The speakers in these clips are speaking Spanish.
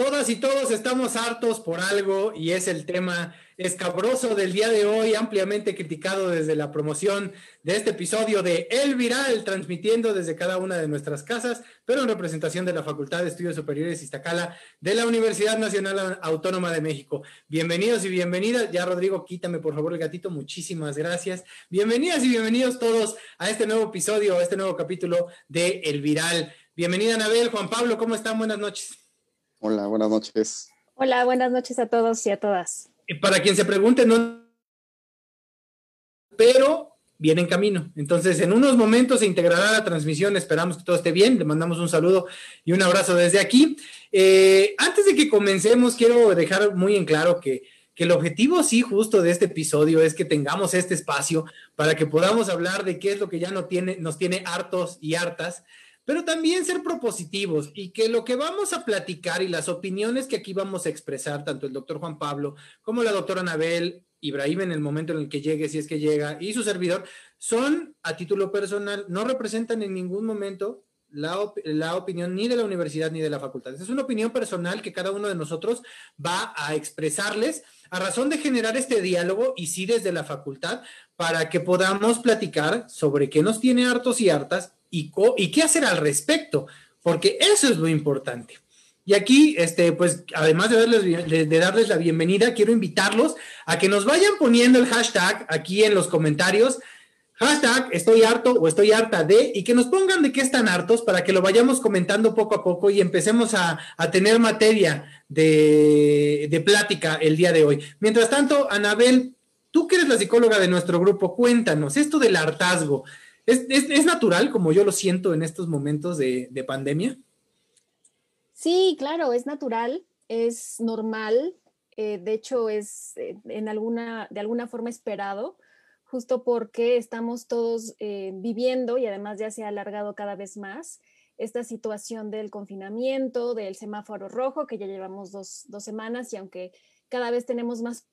Todas y todos estamos hartos por algo y es el tema escabroso del día de hoy, ampliamente criticado desde la promoción de este episodio de El Viral, transmitiendo desde cada una de nuestras casas, pero en representación de la Facultad de Estudios Superiores Iztacala de la Universidad Nacional Autónoma de México. Bienvenidos y bienvenidas. Ya, Rodrigo, quítame por favor el gatito. Muchísimas gracias. Bienvenidas y bienvenidos todos a este nuevo episodio, a este nuevo capítulo de El Viral. Bienvenida, Anabel, Juan Pablo, ¿cómo están? Buenas noches. Hola, buenas noches. Hola, buenas noches a todos y a todas. Para quien se pregunte, no. Pero viene en camino. Entonces, en unos momentos se integrará la transmisión. Esperamos que todo esté bien. Le mandamos un saludo y un abrazo desde aquí. Eh, antes de que comencemos, quiero dejar muy en claro que, que el objetivo, sí, justo de este episodio es que tengamos este espacio para que podamos hablar de qué es lo que ya no tiene, nos tiene hartos y hartas pero también ser propositivos y que lo que vamos a platicar y las opiniones que aquí vamos a expresar, tanto el doctor Juan Pablo como la doctora Anabel, Ibrahim en el momento en el que llegue, si es que llega, y su servidor, son a título personal, no representan en ningún momento la, la, opinión ni de la universidad ni de la facultad. Es una opinión personal que cada uno de nosotros va a expresarles a razón de generar este diálogo y sí desde la facultad para que podamos platicar sobre qué nos tiene hartos y hartas y, qué hacer al respecto, porque eso es lo importante. Y aquí, este, pues, además de darles, de, darles la bienvenida, quiero invitarlos a que nos vayan poniendo el hashtag aquí en los comentarios. Hashtag estoy harto o estoy harta de, y que nos pongan de qué están hartos para que lo vayamos comentando poco a poco y empecemos a, tener materia de, de, plática el día de hoy. Mientras tanto, Anabel, tú que eres la psicóloga de nuestro grupo, cuéntanos esto del hartazgo. ¿Es, natural como yo lo siento en estos momentos de, pandemia? Sí, claro, es natural, es normal, eh, de hecho es eh, en alguna, de alguna forma esperado, justo porque estamos todos eh, viviendo y además ya se ha alargado cada vez más esta situación del confinamiento, del semáforo rojo, que ya llevamos dos, dos semanas y aunque cada vez tenemos más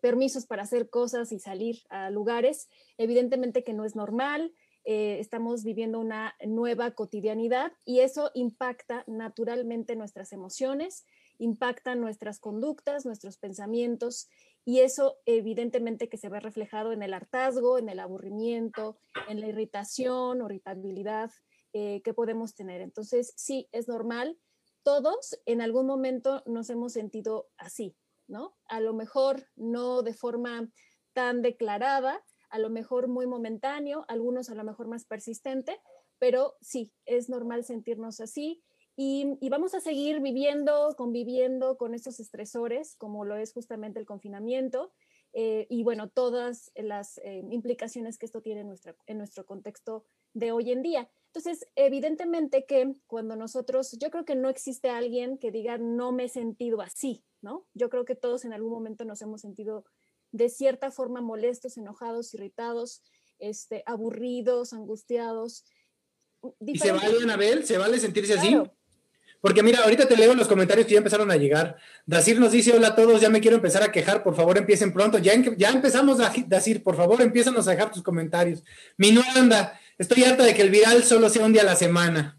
permisos para hacer cosas y salir a lugares, evidentemente que no es normal, eh, estamos viviendo una nueva cotidianidad y eso impacta naturalmente nuestras emociones, impacta nuestras conductas, nuestros pensamientos y eso evidentemente que se ve reflejado en el hartazgo, en el aburrimiento, en la irritación irritabilidad eh, que podemos tener. Entonces, sí, es normal. Todos en algún momento nos hemos sentido así, ¿no? A lo mejor no de forma tan declarada, a lo mejor muy momentáneo, algunos a lo mejor más persistente, pero sí, es normal sentirnos así y, vamos a seguir viviendo, conviviendo con estos estresores, como lo es justamente el confinamiento. Eh, y bueno, todas las eh, implicaciones que esto tiene en, en nuestro contexto de hoy en día. Entonces, evidentemente que cuando nosotros, yo creo que no existe alguien que diga no me he sentido así, ¿no? Yo creo que todos en algún momento nos hemos sentido de cierta forma molestos, enojados, irritados, este, aburridos, angustiados. ¿Y se vale, Anabel? ¿Se vale sentirse así? Porque mira, ahorita te leo los comentarios que ya empezaron a llegar. Dacir nos dice, hola a todos, ya me quiero empezar a quejar, por favor empiecen pronto. Ya, ya empezamos, a Dacir, por favor empiezan a dejar tus comentarios. Mi anda, estoy harta de que el viral solo sea un día a la semana.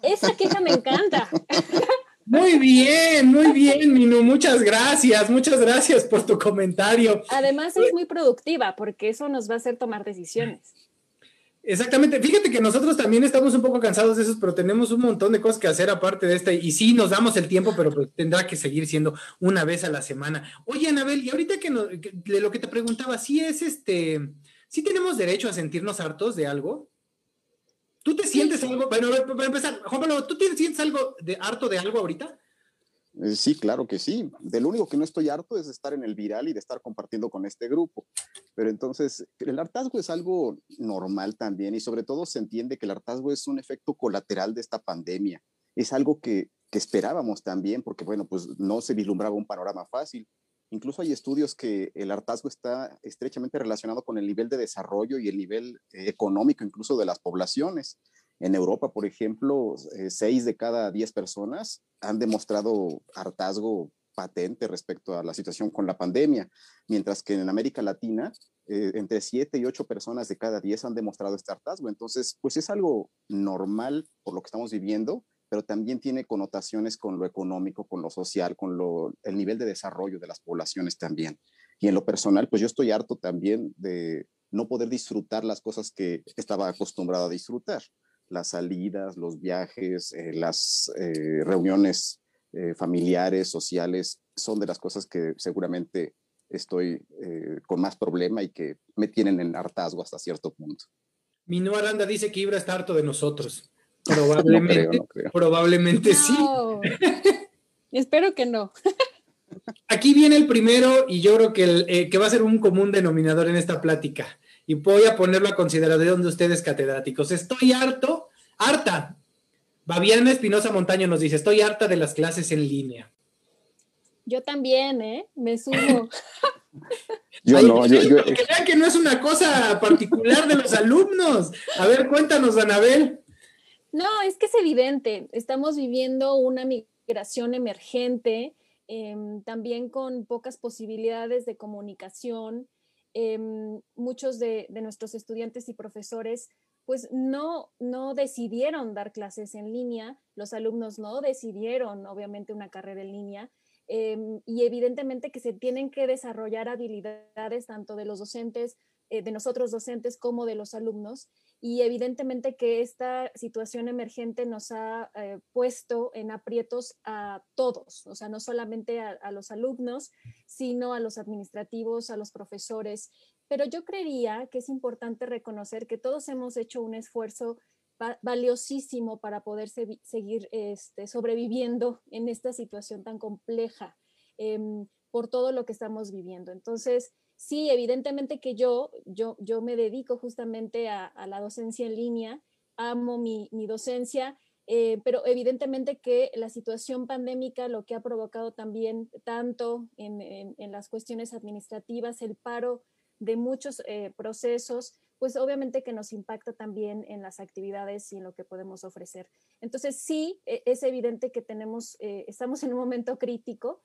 Esa queja me encanta. Muy bien, muy bien, Minu. Muchas gracias, muchas gracias por tu comentario. Además es muy productiva porque eso nos va a hacer tomar decisiones. Exactamente. Fíjate que nosotros también estamos un poco cansados de eso, pero tenemos un montón de cosas que hacer aparte de esta. Y sí, nos damos el tiempo, pero pues tendrá que seguir siendo una vez a la semana. Oye, Anabel, y ahorita que, de lo que te preguntaba, ¿sí es este, sí tenemos derecho a sentirnos hartos de algo? ¿Tú te sientes algo? Bueno, para empezar, Juan Pablo, ¿tú te sientes algo de harto de algo ahorita? Eh, sí, claro que sí. De lo único que no estoy harto es de estar en el viral y de estar compartiendo con este grupo. Pero entonces, el hartazgo es algo normal también y sobre todo se entiende que el hartazgo es un efecto colateral de esta pandemia. Es algo que, que esperábamos también porque, bueno, pues no se vislumbraba un panorama fácil. Incluso hay estudios que el hartazgo está estrechamente relacionado con el nivel de desarrollo y el nivel eh, económico incluso de las poblaciones. En Europa, por ejemplo, eh, seis de cada diez personas han demostrado hartazgo patente respecto a la situación con la pandemia, mientras que en América Latina, eh, entre siete y ocho personas de cada diez han demostrado este hartazgo. Entonces, pues es algo normal por lo que estamos viviendo pero también tiene connotaciones con lo económico, con lo social, con lo, el nivel de desarrollo de las poblaciones también. Y en lo personal, pues yo estoy harto también de no poder disfrutar las cosas que estaba acostumbrado a disfrutar. Las salidas, los viajes, eh, las eh, reuniones eh, familiares, sociales, son de las cosas que seguramente estoy con más problema y que me tienen en hartazgo hasta cierto punto. Minú Aranda dice que Ibra está harto de nosotros. Probablemente, probablemente sí. Espero que no. Aquí viene el primero y yo creo que, eh, que va a ser un común denominador en esta plática. Y voy a ponerlo a consideración de ustedes catedráticos. Estoy harto, harta. Babiana Espinosa Montaño nos dice, estoy harta de las clases en línea. Yo también, ¿eh? Me sumo. yo no, yo, yo... Que vean que no es una cosa particular de los alumnos. A ver, cuéntanos, Anabel. No, es que es evidente. Estamos viviendo una migración emergente Em, también con pocas posibilidades de comunicación. Em, muchos de, nuestros estudiantes y profesores pues no, no decidieron dar clases en línea, los alumnos no decidieron obviamente una carrera en línea em, y evidentemente que se tienen que desarrollar habilidades tanto de los docentes, eh, de nosotros docentes como de los alumnos y evidentemente que esta situación emergente nos ha eh, puesto en aprietos a todos, o sea, no solamente a, los alumnos, sino a los administrativos, a los profesores. Pero yo creería que es importante reconocer que todos hemos hecho un esfuerzo valiosísimo para poder seguir este, sobreviviendo en esta situación tan compleja em, por todo lo que estamos viviendo. Entonces, sí, evidentemente que yo, yo, yo me dedico justamente a, la docencia en línea, amo mi, docencia, eh, pero evidentemente que la situación pandémica lo que ha provocado también tanto en, las cuestiones administrativas, el paro de muchos eh, procesos, pues obviamente que nos impacta también en las actividades y en lo que podemos ofrecer. Entonces sí, e, es evidente que tenemos, eh, estamos en un momento crítico,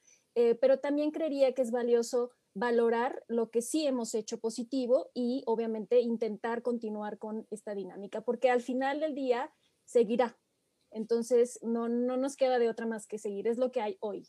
pero también creería que es valioso valorar lo que sí hemos hecho positivo y obviamente intentar continuar con esta dinámica, porque al final del día seguirá. Entonces, no, no nos queda de otra más que seguir, es lo que hay hoy.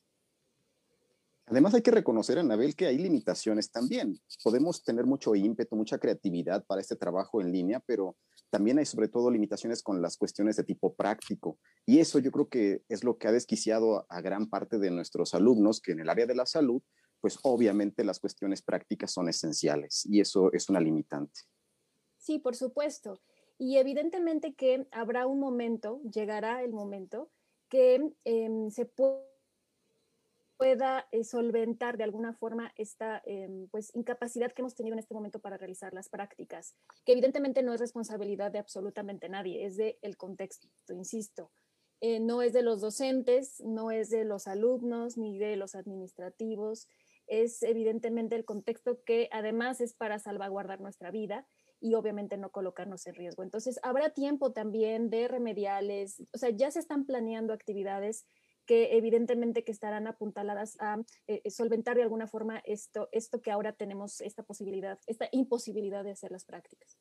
Además hay que reconocer, Anabel, que hay limitaciones también. Podemos tener mucho ímpetu, mucha creatividad para este trabajo en línea, pero también hay sobre todo limitaciones con las cuestiones de tipo práctico. Y eso yo creo que es lo que ha desquiciado a gran parte de nuestros alumnos, que en el área de la salud pues obviamente las cuestiones prácticas son esenciales y eso es una limitante. Sí, por supuesto. Y evidentemente que habrá un momento, llegará el momento, que em, se pueda eh, solventar de alguna forma esta em, pues, incapacidad que hemos tenido en este momento para realizar las prácticas, que evidentemente no es responsabilidad de absolutamente nadie, es del el contexto, insisto. Eh, no es de los docentes, no es de los alumnos, ni de los administrativos, es evidentemente el contexto que además es para salvaguardar nuestra vida y obviamente no colocarnos en riesgo. Entonces, habrá tiempo también de remediales, o sea, ya se están planeando actividades que evidentemente que estarán apuntaladas a eh, eh, solventar de alguna forma esto, esto que ahora tenemos, esta posibilidad, esta imposibilidad de hacer las prácticas.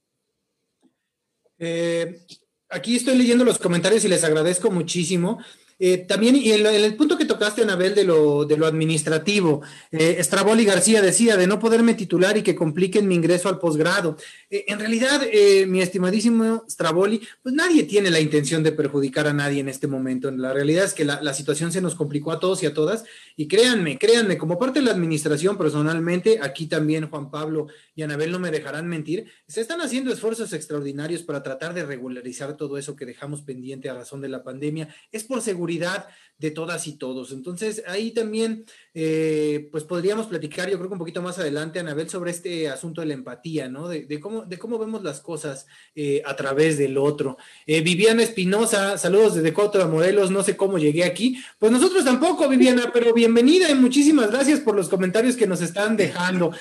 Eh, aquí estoy leyendo los comentarios y les agradezco muchísimo. Eh, también, y en, el punto que tocaste, Anabel, de lo, de lo administrativo, eh, Straboli García decía de no poderme titular y que compliquen mi ingreso al posgrado. Eh, en realidad, mi estimadísimo Straboli, pues nadie tiene la intención de perjudicar a nadie en este momento. La realidad es que la, la, situación se nos complicó a todos y a todas. Y créanme, créanme, como parte de la administración personalmente, aquí también Juan Pablo y Anabel no me dejarán mentir, se están haciendo esfuerzos extraordinarios para tratar de regularizar todo eso que dejamos pendiente a razón de la pandemia. Es por seguridad de todas y todos. Entonces, ahí también, eh, pues podríamos platicar, yo creo que un poquito más adelante, Anabel, sobre este asunto de la empatía, ¿no? De, cómo, de cómo vemos las cosas eh, a través del otro. Eh, Viviana Espinosa, saludos desde Coto de Morelos, no sé cómo llegué aquí. Pues nosotros tampoco, Viviana, pero bienvenida y muchísimas gracias por los comentarios que nos están dejando.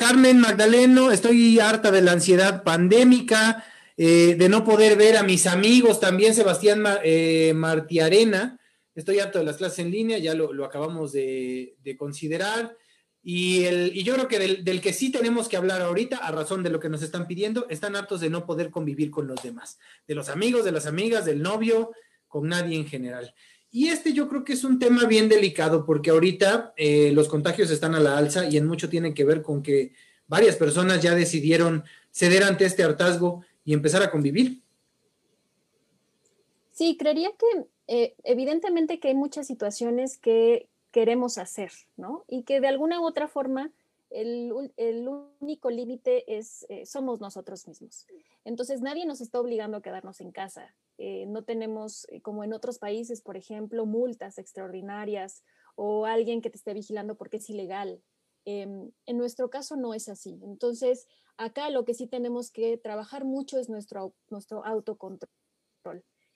Carmen Magdaleno, estoy harta de la ansiedad pandémica. Eh, de no poder ver a mis amigos, también Sebastián eh, Martiarena, estoy harto de las clases en línea, ya lo, acabamos de, considerar. Y, el, y yo creo que del, del, que sí tenemos que hablar ahorita, a razón de lo que nos están pidiendo, están hartos de no poder convivir con los demás, de los amigos, de las amigas, del novio, con nadie en general. Y este yo creo que es un tema bien delicado porque ahorita eh, los contagios están a la alza y en mucho tienen que ver con que varias personas ya decidieron ceder ante este hartazgo y empezar a convivir. Sí, creería que eh, evidentemente que hay muchas situaciones que queremos hacer, ¿no? Y que de alguna u otra forma el, único límite es, eh, somos nosotros mismos. Entonces nadie nos está obligando a quedarnos en casa. Eh, no tenemos, eh, como en otros países, por ejemplo, multas extraordinarias o alguien que te esté vigilando porque es ilegal. Em, en nuestro caso no es así. Entonces, acá lo que sí tenemos que trabajar mucho es nuestro, nuestro autocontrol.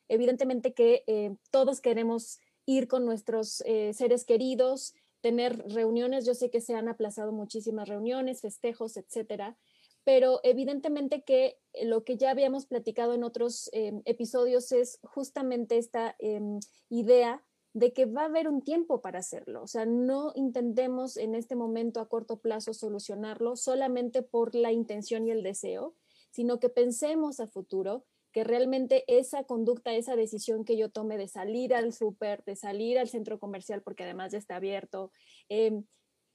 Evidentemente que eh, todos queremos ir con nuestros seres queridos, tener reuniones. Yo sé que se han aplazado muchísimas reuniones, festejos, etcétera pero evidentemente que lo que ya habíamos platicado en otros em, episodios es justamente esta em, idea de que va a haber un tiempo para hacerlo. O sea, no intentemos en este momento a corto plazo solucionarlo solamente por la intención y el deseo, sino que pensemos a futuro que realmente esa conducta, esa decisión que yo tome de salir al súper, de salir al centro comercial, porque además ya está abierto, eh,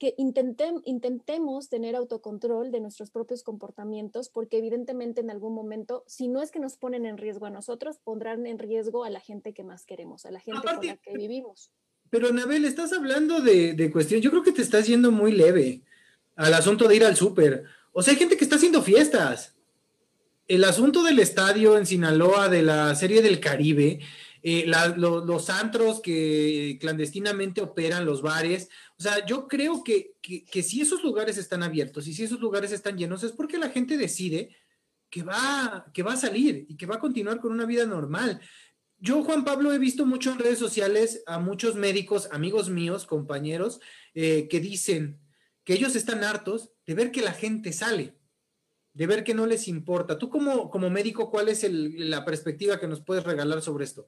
que intentemos tener autocontrol de nuestros propios comportamientos, porque evidentemente en algún momento, si no es que nos ponen en riesgo a nosotros, pondrán en riesgo a la gente que más queremos, a la gente con la que vivimos. Pero Anabel, estás hablando de, de cuestión, yo creo que te estás yendo muy leve al asunto de ir al súper. O sea, hay gente que está haciendo fiestas. El asunto del estadio en Sinaloa, de la Serie del Caribe, eh, los antros que clandestinamente operan, los bares. O sea, yo creo que, que, si esos lugares están abiertos y si esos lugares están llenos, es porque la gente decide que va, que va a salir y que va a continuar con una vida normal. Yo, Juan Pablo, he visto mucho en redes sociales a muchos médicos, amigos míos, compañeros, eh, que dicen que ellos están hartos de ver que la gente sale, de ver que no les importa. Tú como, como médico, ¿cuál es la perspectiva que nos puedes regalar sobre esto?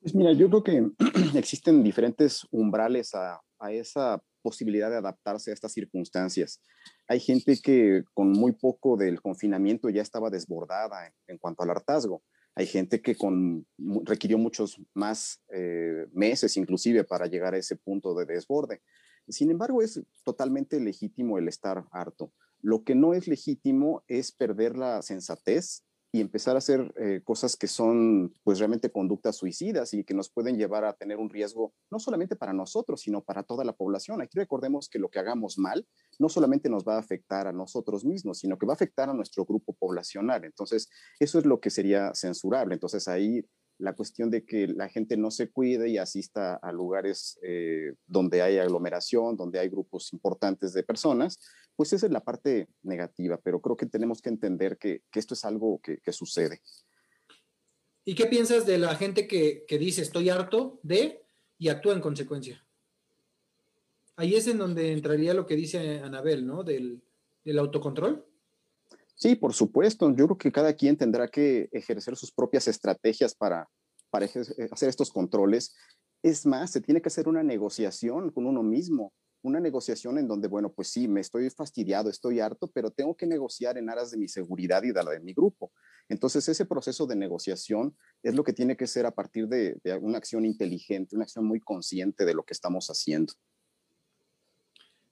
Pues mira, yo creo que existen diferentes umbrales a, esa posibilidad de adaptarse a estas circunstancias. Hay gente que con muy poco del confinamiento ya estaba desbordada en, cuanto al hartazgo. Hay gente que con, requirió muchos más eh, meses inclusive para llegar a ese punto de desborde. Sin embargo, es totalmente legítimo el estar harto. Lo que no es legítimo es perder la sensatez y empezar a hacer eh, cosas que son pues realmente conductas suicidas y que nos pueden llevar a tener un riesgo no solamente para nosotros, sino para toda la población. Aquí recordemos que lo que hagamos mal no solamente nos va a afectar a nosotros mismos, sino que va a afectar a nuestro grupo poblacional. Entonces, eso es lo que sería censurable. Entonces, ahí la cuestión de que la gente no se cuide y asista a lugares eh, donde hay aglomeración, donde hay grupos importantes de personas, pues esa es la parte negativa, pero creo que tenemos que entender que, esto es algo que, sucede. ¿Y qué piensas de la gente que, dice estoy harto de y actúa en consecuencia? Ahí es en donde entraría lo que dice Anabel, ¿no? Del, del autocontrol. Sí, por supuesto. Yo creo que cada quien tendrá que ejercer sus propias estrategias para, para hacer estos controles. Es más, se tiene que hacer una negociación con uno mismo una negociación en donde, bueno, pues sí, me estoy fastidiado, estoy harto, pero tengo que negociar en aras de mi seguridad y de la de mi grupo. Entonces, ese proceso de negociación es lo que tiene que ser a partir de, una acción inteligente, una acción muy consciente de lo que estamos haciendo.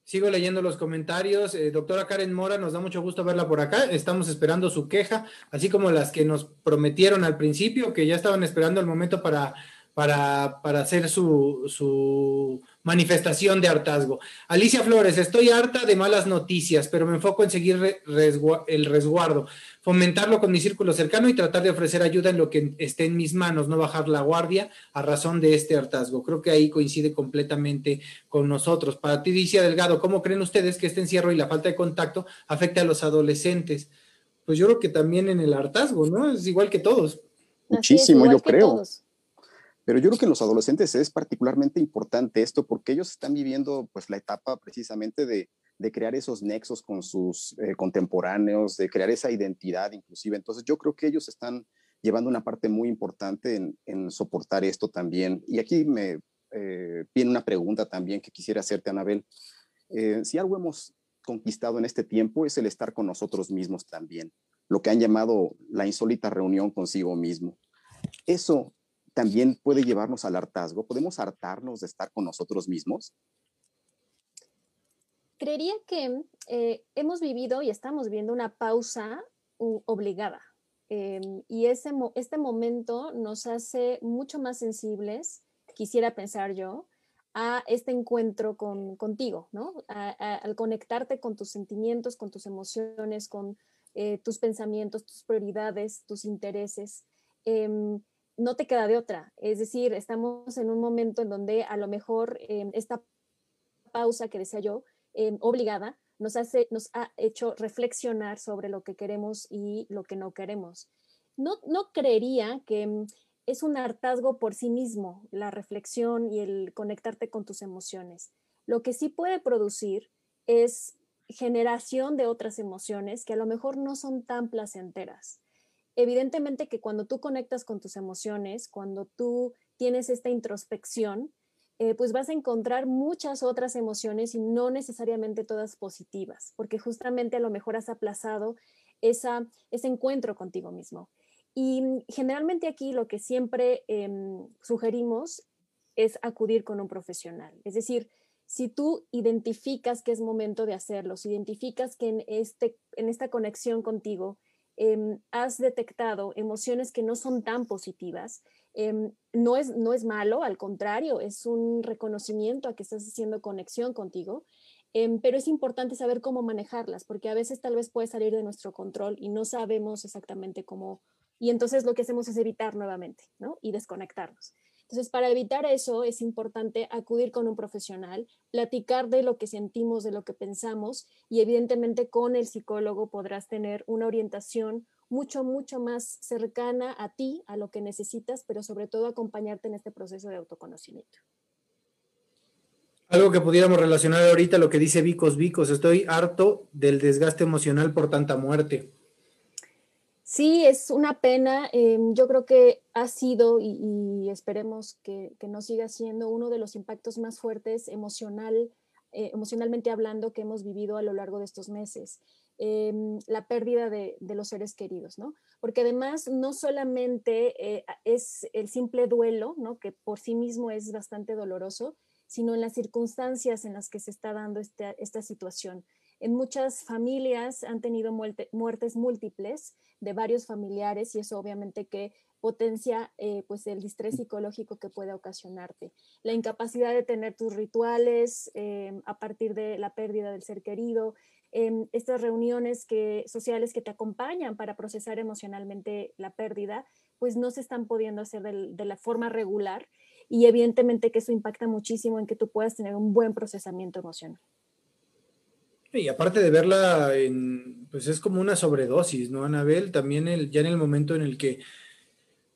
Sigo leyendo los comentarios. Eh, doctora Karen Mora, nos da mucho gusto verla por acá. Estamos esperando su queja, así como las que nos prometieron al principio, que ya estaban esperando el momento para para, hacer su, manifestación de hartazgo. Alicia Flores, estoy harta de malas noticias, pero me enfoco en seguir el resguardo, fomentarlo con mi círculo cercano y tratar de ofrecer ayuda en lo que esté en mis manos, no bajar la guardia a razón de este hartazgo. Creo que ahí coincide completamente con nosotros. Para ti, Alicia Delgado, ¿cómo creen ustedes que este encierro y la falta de contacto afecta a los adolescentes? Pues yo creo que también en el hartazgo, ¿no? Es igual que todos. Muchísimo, yo creo. Pero yo creo que en los adolescentes es particularmente importante esto porque ellos están viviendo pues la etapa precisamente de, de crear esos nexos con sus eh, contemporáneos, de crear esa identidad inclusive. Entonces yo creo que ellos están llevando una parte muy importante en, en soportar esto también. Y aquí me eh, viene una pregunta también que quisiera hacerte, Anabel. Eh, si algo hemos conquistado en este tiempo es el estar con nosotros mismos también, lo que han llamado la insólita reunión consigo mismo. Eso también puede llevarnos al hartazgo. ¿Podemos hartarnos de estar con nosotros mismos? Creería que eh, hemos vivido y estamos viviendo una pausa obligada. Em, y ese, este momento nos hace mucho más sensibles, quisiera pensar yo, a este encuentro con, contigo, ¿no? al conectarte con tus sentimientos, con tus emociones, con eh, tus pensamientos, tus prioridades, tus intereses. Em, no te queda de otra. Es decir, estamos en un momento en donde a lo mejor em, esta pausa que decía yo, obligada, nos, hace, nos ha hecho reflexionar sobre lo que queremos y lo que no queremos. No, no creería que mm, es un hartazgo por sí mismo la reflexión y el conectarte con tus emociones. Lo que sí puede producir es generación de otras emociones que a lo mejor no son tan placenteras. Evidentemente que cuando tú conectas con tus emociones, cuando tú tienes esta introspección, eh, pues vas a encontrar muchas otras emociones y no necesariamente todas positivas, porque justamente a lo mejor has aplazado esa, ese encuentro contigo mismo. Y mm, generalmente aquí lo que siempre em, sugerimos es acudir con un profesional. Es decir, si tú identificas que es momento de hacerlo, si identificas que en, este, en esta conexión contigo em, has detectado emociones que no son tan positivas, Em, no, es, no es malo, al contrario, es un reconocimiento a que estás haciendo conexión contigo, em, pero es importante saber cómo manejarlas, porque a veces tal vez puede salir de nuestro control y no sabemos exactamente cómo, y entonces lo que hacemos es evitar nuevamente, ¿no? Y desconectarnos. Entonces, para evitar eso es importante acudir con un profesional, platicar de lo que sentimos, de lo que pensamos y evidentemente con el psicólogo podrás tener una orientación mucho, mucho más cercana a ti, a lo que necesitas, pero sobre todo acompañarte en este proceso de autoconocimiento. Algo que pudiéramos relacionar ahorita lo que dice Vicos Vicos, estoy harto del desgaste emocional por tanta muerte. Sí, es una pena. Em, yo creo que ha sido y, esperemos que, no siga siendo uno de los impactos más fuertes emocional, eh, emocionalmente hablando que hemos vivido a lo largo de estos meses. Em, la pérdida de, los seres queridos, ¿no? Porque además no solamente eh, es el simple duelo, ¿no? Que por sí mismo es bastante doloroso, sino en las circunstancias en las que se está dando esta, esta situación. En muchas familias han tenido muertes múltiples de varios familiares y eso obviamente que potencia eh, pues el distrés psicológico que puede ocasionarte. La incapacidad de tener tus rituales em, a partir de la pérdida del ser querido, estas reuniones que, sociales que te acompañan para procesar emocionalmente la pérdida, pues no se están pudiendo hacer de, la forma regular y evidentemente que eso impacta muchísimo en que tú puedas tener un buen procesamiento emocional. Y aparte de verla, en, pues es como una sobredosis, ¿no, Anabel? También el, ya en el momento en el que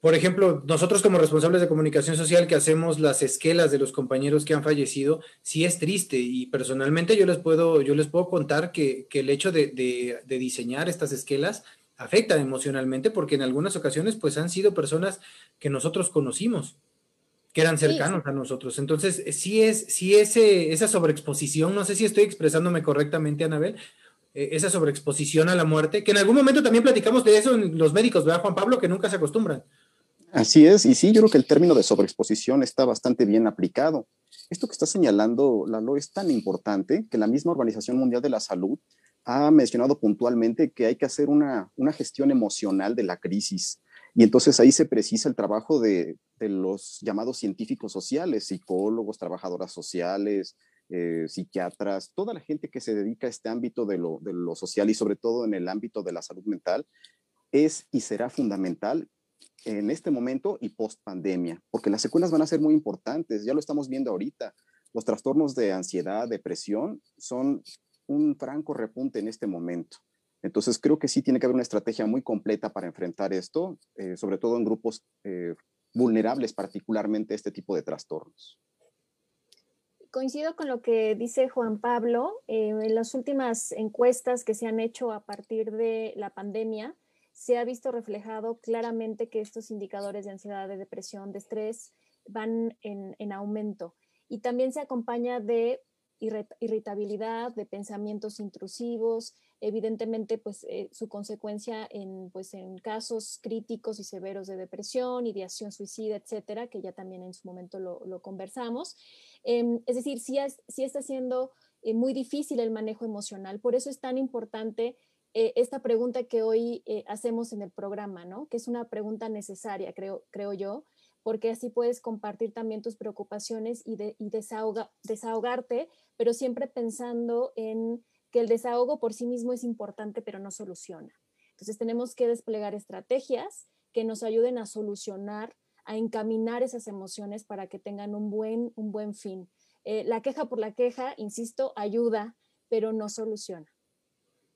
por ejemplo, nosotros como responsables de comunicación social que hacemos las esquelas de los compañeros que han fallecido, sí es triste y personalmente yo les puedo, yo les puedo contar que, el hecho de, diseñar estas esquelas afecta emocionalmente porque en algunas ocasiones pues han sido personas que nosotros conocimos, que eran cercanos a nosotros. Entonces, sí es, sí ese, esa sobreexposición, no sé si estoy expresándome correctamente, Anabel, eh, esa sobreexposición a la muerte, que en algún momento también platicamos de eso en los médicos, ¿verdad, Juan Pablo? Que nunca se acostumbran. Así es, y sí, yo creo que el término de sobreexposición está bastante bien aplicado. Esto que está señalando Lalo es tan importante que la misma Organización Mundial de la Salud ha mencionado puntualmente que hay que hacer una, gestión emocional de la crisis. Y entonces ahí se precisa el trabajo de, los llamados científicos sociales, psicólogos, trabajadoras sociales, eh, psiquiatras, toda la gente que se dedica a este ámbito de lo, de lo social y sobre todo en el ámbito de la salud mental, es y será fundamental en este momento y post pandemia, porque las secuelas van a ser muy importantes, ya lo estamos viendo ahorita. Los trastornos de ansiedad, depresión son un franco repunte en este momento. Entonces creo que sí tiene que haber una estrategia muy completa para enfrentar esto, eh, sobre todo en grupos eh, vulnerables particularmente este tipo de trastornos. Coincido con lo que dice Juan Pablo. Eh, en las últimas encuestas que se han hecho a partir de la pandemia, se ha visto reflejado claramente que estos indicadores de ansiedad, de depresión, de estrés van en, aumento. Y también se acompaña de irritabilidad, de pensamientos intrusivos, evidentemente pues eh, su consecuencia en, pues, en casos críticos y severos de depresión, ideación suicida, etcétera, que ya también en su momento lo, conversamos. Em, es decir, sí, está siendo eh, muy difícil el manejo emocional, por eso es tan importante eh, esta pregunta que hoy hacemos en el programa, ¿no? Que es una pregunta necesaria, creo, creo yo, porque así puedes compartir también tus preocupaciones y, de, y desahogarte, pero siempre pensando en que el desahogo por sí mismo es importante, pero no soluciona. Entonces tenemos que desplegar estrategias que nos ayuden a solucionar, a encaminar esas emociones para que tengan un buen, un buen fin. Eh, la queja por la queja, insisto, ayuda, pero no soluciona.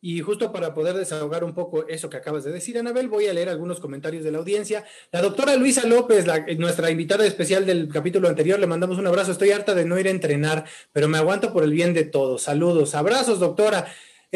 Y justo para poder desahogar un poco eso que acabas de decir, Anabel, voy a leer algunos comentarios de la audiencia. La doctora Luisa López, nuestra invitada especial del capítulo anterior, le mandamos un abrazo. Estoy harta de no ir a entrenar, pero me aguanto por el bien de todos. Saludos, abrazos, doctora.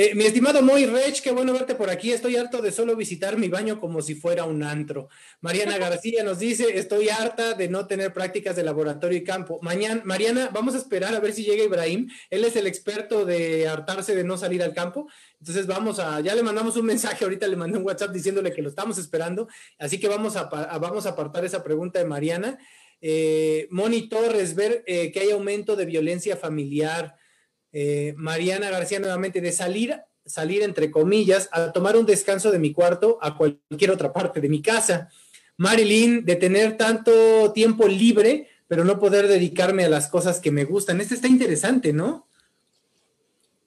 Eh, mi estimado Moy Rech, qué bueno verte por aquí. Estoy harto de solo visitar mi baño como si fuera un antro. Mariana García nos dice, estoy harta de no tener prácticas de laboratorio y campo. Mañana, Mariana, vamos a esperar a ver si llega Ibrahim. Él es el experto de hartarse de no salir al campo. Entonces vamos a, ya le mandamos un mensaje, ahorita le mandé un WhatsApp diciéndole que lo estamos esperando. Así que vamos a, vamos a apartar esa pregunta de Mariana. Eh, Moni Torres, ver eh, que hay aumento de violencia familiar eh, Mariana García nuevamente, de salir, salir entre comillas, a tomar un descanso de mi cuarto a cualquier otra parte de mi casa. Marilyn, de tener tanto tiempo libre, pero no poder dedicarme a las cosas que me gustan. Este está interesante, ¿no?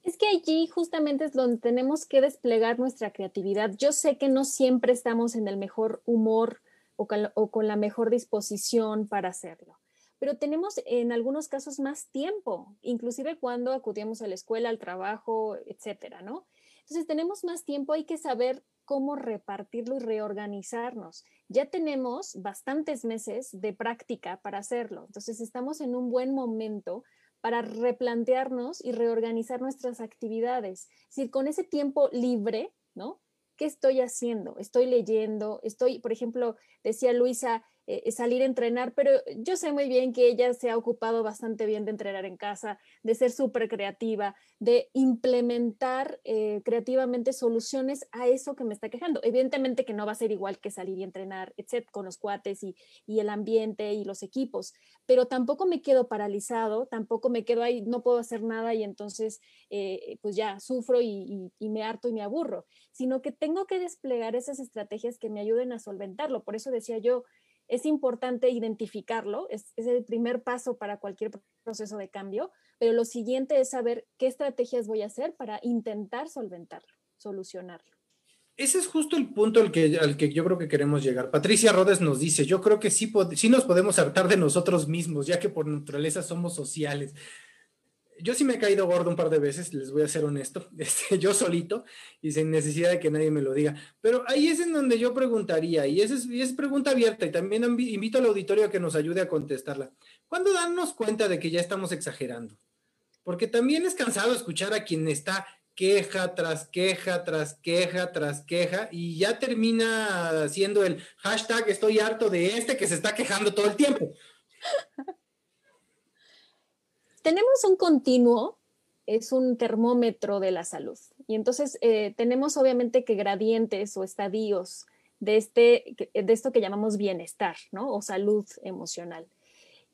Es que allí justamente es donde tenemos que desplegar nuestra creatividad. Yo sé que no siempre estamos en el mejor humor o con la mejor disposición para hacerlo pero tenemos en algunos casos más tiempo, inclusive cuando acudimos a la escuela, al trabajo, etcétera, ¿no? Entonces tenemos más tiempo, hay que saber cómo repartirlo y reorganizarnos. Ya tenemos bastantes meses de práctica para hacerlo, entonces estamos en un buen momento para replantearnos y reorganizar nuestras actividades. Es decir, con ese tiempo libre, ¿no? ¿Qué estoy haciendo? Estoy leyendo, estoy, por ejemplo, decía Luisa, eh, salir a entrenar, pero yo sé muy bien que ella se ha ocupado bastante bien de entrenar en casa, de ser súper creativa, de implementar eh, creativamente soluciones a eso que me está quejando. Evidentemente que no va a ser igual que salir y entrenar, etc., con los cuates y, el ambiente y los equipos, pero tampoco me quedo paralizado, tampoco me quedo ahí, no puedo hacer nada y entonces eh, pues ya sufro y, y me harto y me aburro, sino que tengo que desplegar esas estrategias que me ayuden a solventarlo. Por eso decía yo, es importante identificarlo, es, el primer paso para cualquier proceso de cambio, pero lo siguiente es saber qué estrategias voy a hacer para intentar solventarlo, solucionarlo. Ese es justo el punto al que, al que yo creo que queremos llegar. Patricia Rodes nos dice, yo creo que sí, sí nos podemos hartar de nosotros mismos, ya que por naturaleza somos sociales yo sí me he caído gordo un par de veces, les voy a ser honesto, este, yo solito y sin necesidad de que nadie me lo diga. Pero ahí es en donde yo preguntaría, y es, es, pregunta abierta, y también invito al auditorio a que nos ayude a contestarla. ¿Cuándo darnos cuenta de que ya estamos exagerando? Porque también es cansado escuchar a quien está queja tras queja, tras queja, tras queja, y ya termina siendo el hashtag estoy harto de este que se está quejando todo el tiempo tenemos un continuo, es un termómetro de la salud. Y entonces eh, tenemos obviamente que gradientes o estadios de, este, de esto que llamamos bienestar, ¿no? O salud emocional.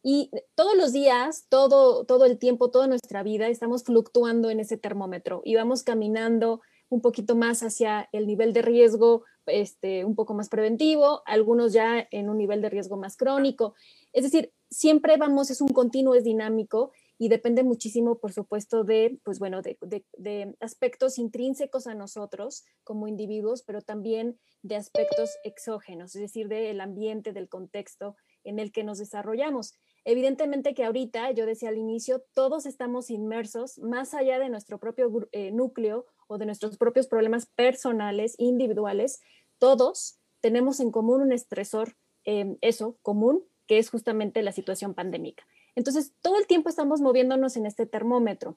Y todos los días, todo, todo el tiempo, toda nuestra vida, estamos fluctuando en ese termómetro y vamos caminando un poquito más hacia el nivel de riesgo, este, un poco más preventivo, algunos ya en un nivel de riesgo más crónico. Es decir, siempre vamos, es un continuo, es dinámico y depende muchísimo, por supuesto, de, pues bueno, de, aspectos intrínsecos a nosotros como individuos, pero también de aspectos exógenos, es decir, del ambiente, del contexto en el que nos desarrollamos. Evidentemente que ahorita, yo decía al inicio, todos estamos inmersos más allá de nuestro propio eh, núcleo o de nuestros propios problemas personales, individuales, todos tenemos en común un estresor, eh, eso, común, que es justamente la situación pandémica. Entonces, todo el tiempo estamos moviéndonos en este termómetro.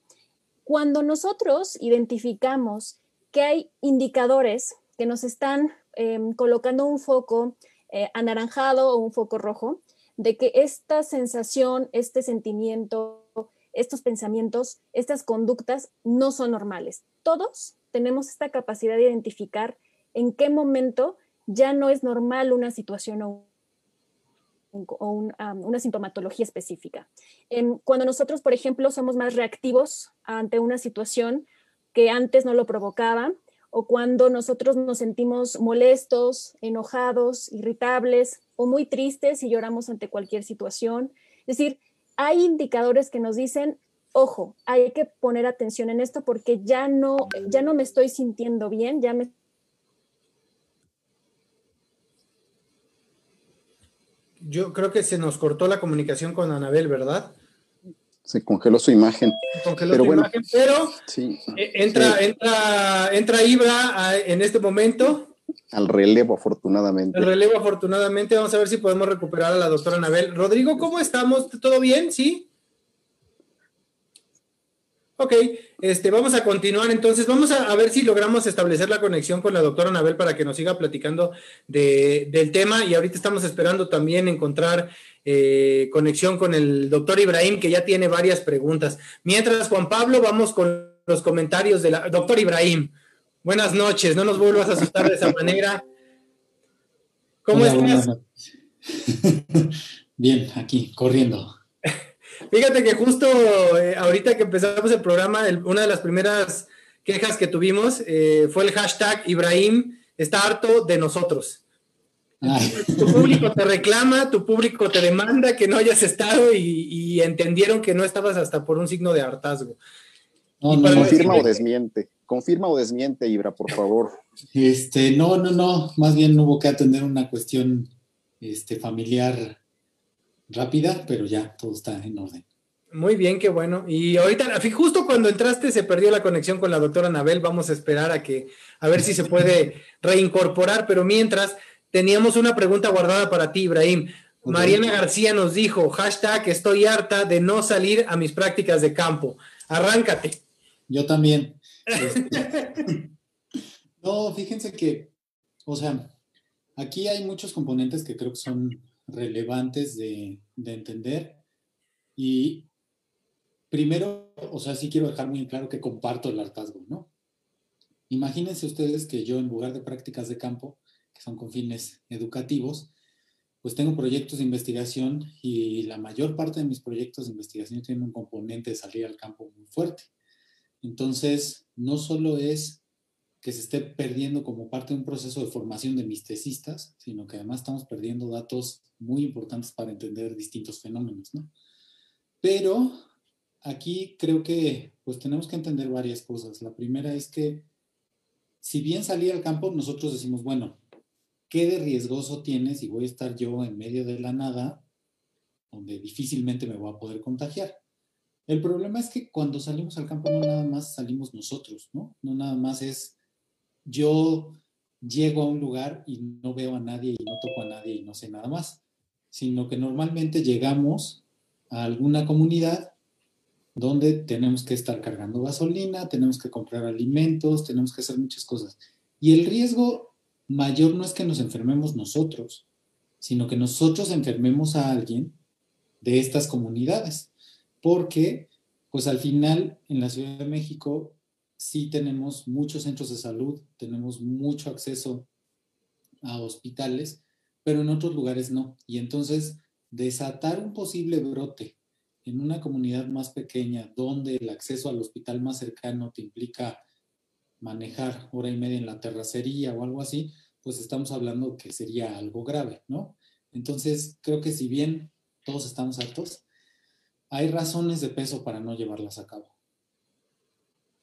Cuando nosotros identificamos que hay indicadores que nos están em, colocando un foco eh, anaranjado o un foco rojo, de que esta sensación, este sentimiento estos pensamientos, estas conductas no son normales. Todos tenemos esta capacidad de identificar en qué momento ya no es normal una situación o, una sintomatología específica. cuando nosotros, por ejemplo, somos más reactivos ante una situación que antes no lo provocaba, o cuando nosotros nos sentimos molestos, enojados, irritables o muy tristes y lloramos ante cualquier situación. Es decir, hay indicadores que nos dicen, ojo, hay que poner atención en esto porque ya no, ya no me estoy sintiendo bien, ya me Yo creo que se nos cortó la comunicación con Anabel, ¿verdad? se congeló su imagen. pero bueno, pero eh, entra, entra, entra Ibra en este momento. Al relevo, afortunadamente. Al relevo, afortunadamente. Vamos a ver si podemos recuperar a la doctora Anabel. Rodrigo, ¿cómo estamos? ¿Todo bien? ¿Sí? Ok, este, vamos a continuar entonces. Vamos a, ver si logramos establecer la conexión con la doctora Anabel para que nos siga platicando del tema. Y ahorita estamos esperando también encontrar eh, conexión con el doctor Ibrahim, que ya tiene varias preguntas. Mientras, Juan Pablo, vamos con los comentarios de la doctor Ibrahim. Buenas noches, no nos vuelvas a asustar de esa manera. ¿Cómo estás? Bien, aquí, corriendo. Fíjate que justo eh, ahorita que empezamos el programa, una de las primeras quejas que tuvimos eh, fue el hashtag Ibrahim está harto de nosotros. Tu público te reclama, tu público te demanda que no hayas estado y, entendieron que no estabas hasta por un signo de hartazgo. confirma o desmiente. Confirma o desmiente, Ibra, por favor. Este, no, no, no. Más bien hubo que atender una cuestión este, familiar rápida, pero ya todo está en orden. Muy bien, qué bueno. Y ahorita, justo cuando entraste se perdió la conexión con la doctora Anabel. Vamos a esperar a que, a ver si se puede reincorporar, pero mientras, teníamos una pregunta guardada para ti, Ibrahim. Mariana García nos dijo, hashtag, estoy harta de no salir a mis prácticas de campo. Arráncate. Yo también. Este, no, fíjense que, o sea, aquí hay muchos componentes que creo que son relevantes de, de entender. Y primero, o sea, sí quiero dejar muy claro que comparto el hartazgo, ¿no? Imagínense ustedes que yo en lugar de prácticas de campo, que son con fines educativos, pues tengo proyectos de investigación y la mayor parte de mis proyectos de investigación tienen un componente de salir al campo muy fuerte. Entonces, no solo es que se esté perdiendo como parte de un proceso de formación de mis tesistas, sino que además estamos perdiendo datos muy importantes para entender distintos fenómenos, ¿no? Pero aquí creo que pues tenemos que entender varias cosas. La primera es que si bien salir al campo, nosotros decimos, bueno, ¿qué de riesgoso tienes si voy a estar yo en medio de la nada, donde difícilmente me voy a poder contagiar? El problema es que cuando salimos al campo no nada más salimos nosotros, ¿no? No nada más es yo llego a un lugar y no veo a nadie y no toco a nadie y no sé nada más, sino que normalmente llegamos a alguna comunidad donde tenemos que estar cargando gasolina, tenemos que comprar alimentos, tenemos que hacer muchas cosas. Y el riesgo mayor no es que nos enfermemos nosotros, sino que nosotros enfermemos a alguien de estas comunidades, porque pues al final en la Ciudad de México sí tenemos muchos centros de salud, tenemos mucho acceso a hospitales, pero en otros lugares no. Y entonces desatar un posible brote en una comunidad más pequeña donde el acceso al hospital más cercano te implica manejar hora y media en la terracería o algo así, pues estamos hablando que sería algo grave, ¿no? Entonces, creo que si bien todos estamos hartos, hay razones de peso para no llevarlas a cabo.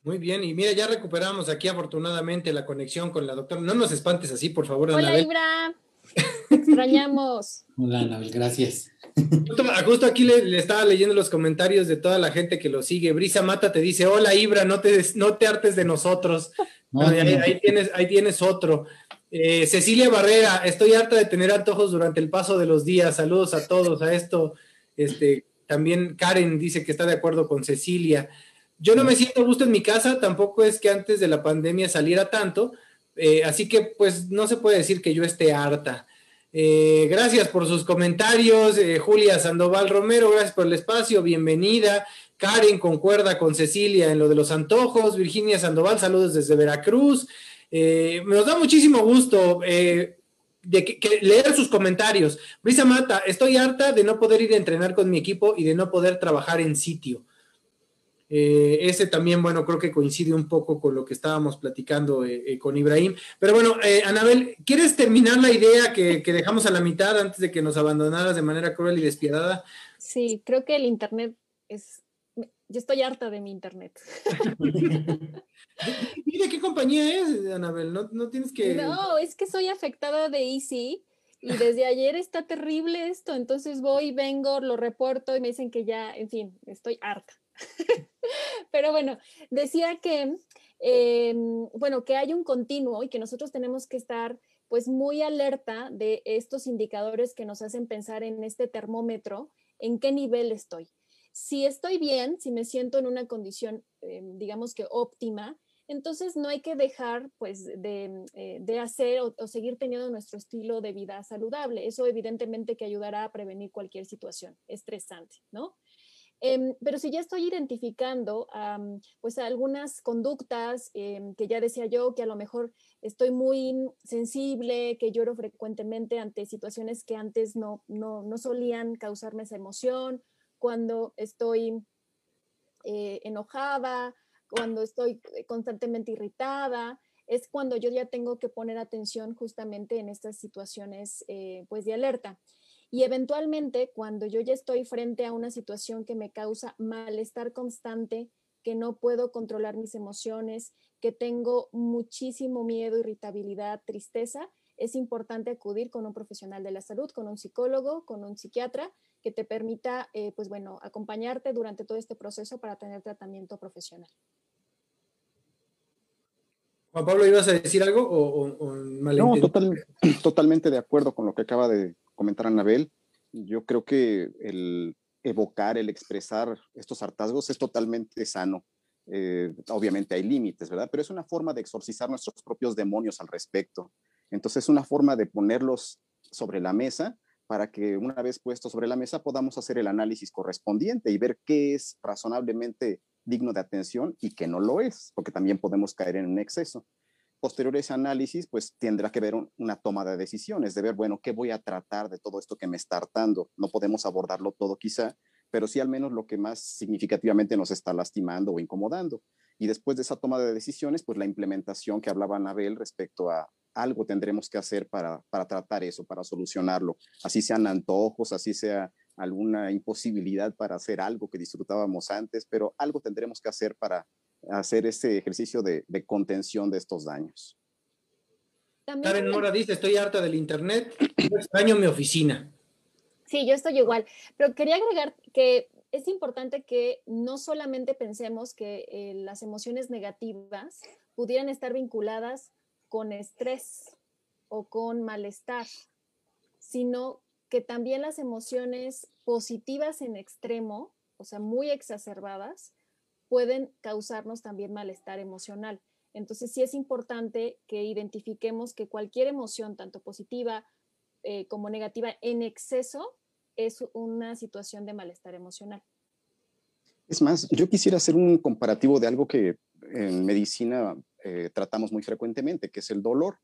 Muy bien, y mira, ya recuperamos aquí afortunadamente la conexión con la doctora. No nos espantes así, por favor. Hola, Ibra. extrañamos. Hola, Anabel, gracias. Justo, aquí le, estaba leyendo los comentarios de toda la gente que lo sigue. Brisa Mata te dice, hola Ibra, no te, no te hartes de nosotros. ahí, tienes, ahí tienes otro. Eh, Cecilia Barrera, estoy harta de tener antojos durante el paso de los días. Saludos a todos. A esto, este, también Karen dice que está de acuerdo con Cecilia. Yo no me siento a gusto en mi casa, tampoco es que antes de la pandemia saliera tanto, eh, así que pues no se puede decir que yo esté harta. Eh, gracias por sus comentarios. Eh, Julia Sandoval Romero, gracias por el espacio, bienvenida. Karen concuerda con Cecilia en lo de los antojos. Virginia Sandoval, saludos desde Veracruz. Nos da muchísimo gusto de leer sus comentarios. Brisa Mata, estoy harta de no poder ir a entrenar con mi equipo y de no poder trabajar en sitio. Eh, ese también, bueno, creo que coincide un poco con lo que estábamos platicando eh, eh, con Ibrahim. Pero bueno, Anabel, ¿quieres terminar la idea que, dejamos a la mitad antes de que nos abandonaras de manera cruel y despiadada? Sí, creo que el Internet es... Yo estoy harta de mi Internet. ¿Y de qué compañía es, Anabel? No, no tienes que... No, es que soy afectada de Easy y desde ayer está terrible esto, entonces voy, vengo, lo reporto y me dicen que ya, en fin, estoy harta. Pero bueno, decía que, em, bueno, que hay un continuo y que nosotros tenemos que estar pues muy alerta de estos indicadores que nos hacen pensar en este termómetro, en qué nivel estoy. Si estoy bien, si me siento en una condición, em, digamos que óptima, entonces no hay que dejar pues de, eh, hacer o, seguir teniendo nuestro estilo de vida saludable. Eso evidentemente que ayudará a prevenir cualquier situación estresante, ¿no? Em, pero si ya estoy identificando pues algunas conductas em, que ya decía yo, que a lo mejor estoy muy sensible, que lloro frecuentemente ante situaciones que antes no, no, no solían causarme esa emoción, cuando estoy eh, enojada, cuando estoy constantemente irritada, es cuando yo ya tengo que poner atención justamente en estas situaciones eh, pues de alerta. Y eventualmente, cuando yo ya estoy frente a una situación que me causa malestar constante, que no puedo controlar mis emociones, que tengo muchísimo miedo, irritabilidad, tristeza, es importante acudir con un profesional de la salud, con un psicólogo, con un psiquiatra, que te permita, eh, pues bueno, acompañarte durante todo este proceso para tener tratamiento profesional. Juan Pablo, ¿ibas a decir algo o, No, totalmente de acuerdo con lo que acaba de comentar Anabel. Yo creo que el evocar, el expresar estos hartazgos es totalmente sano. Eh, obviamente hay límites, ¿verdad? Pero es una forma de exorcizar nuestros propios demonios al respecto. Entonces es una forma de ponerlos sobre la mesa para que una vez puestos sobre la mesa podamos hacer el análisis correspondiente y ver qué es razonablemente digno de atención y qué no lo es, porque también podemos caer en un exceso. Posterior a ese análisis, pues tendrá que ver una toma de decisiones, de ver, bueno, ¿qué voy a tratar de todo esto que me está hartando? No podemos abordarlo todo quizá, pero sí al menos lo que más significativamente nos está lastimando o incomodando. Y después de esa toma de decisiones, pues la implementación que hablaba Anabel respecto a algo tendremos que hacer para, para tratar eso, para solucionarlo. Así sean antojos, así sea alguna imposibilidad para hacer algo que disfrutábamos antes, pero algo tendremos que hacer para hacer ese ejercicio de, contención de estos daños. Karen Mora dice, estoy harta del internet, extraño mi oficina. Sí, yo estoy igual, pero quería agregar que es importante que no solamente pensemos que eh, las emociones negativas pudieran estar vinculadas con estrés o con malestar, sino que también las emociones positivas en extremo, o sea, muy exacerbadas, pueden causarnos también malestar emocional. Entonces, sí es importante que identifiquemos que cualquier emoción, tanto positiva eh, como negativa, en exceso, es una situación de malestar emocional. Es más, yo quisiera hacer un comparativo de algo que en medicina eh, tratamos muy frecuentemente, que es el dolor.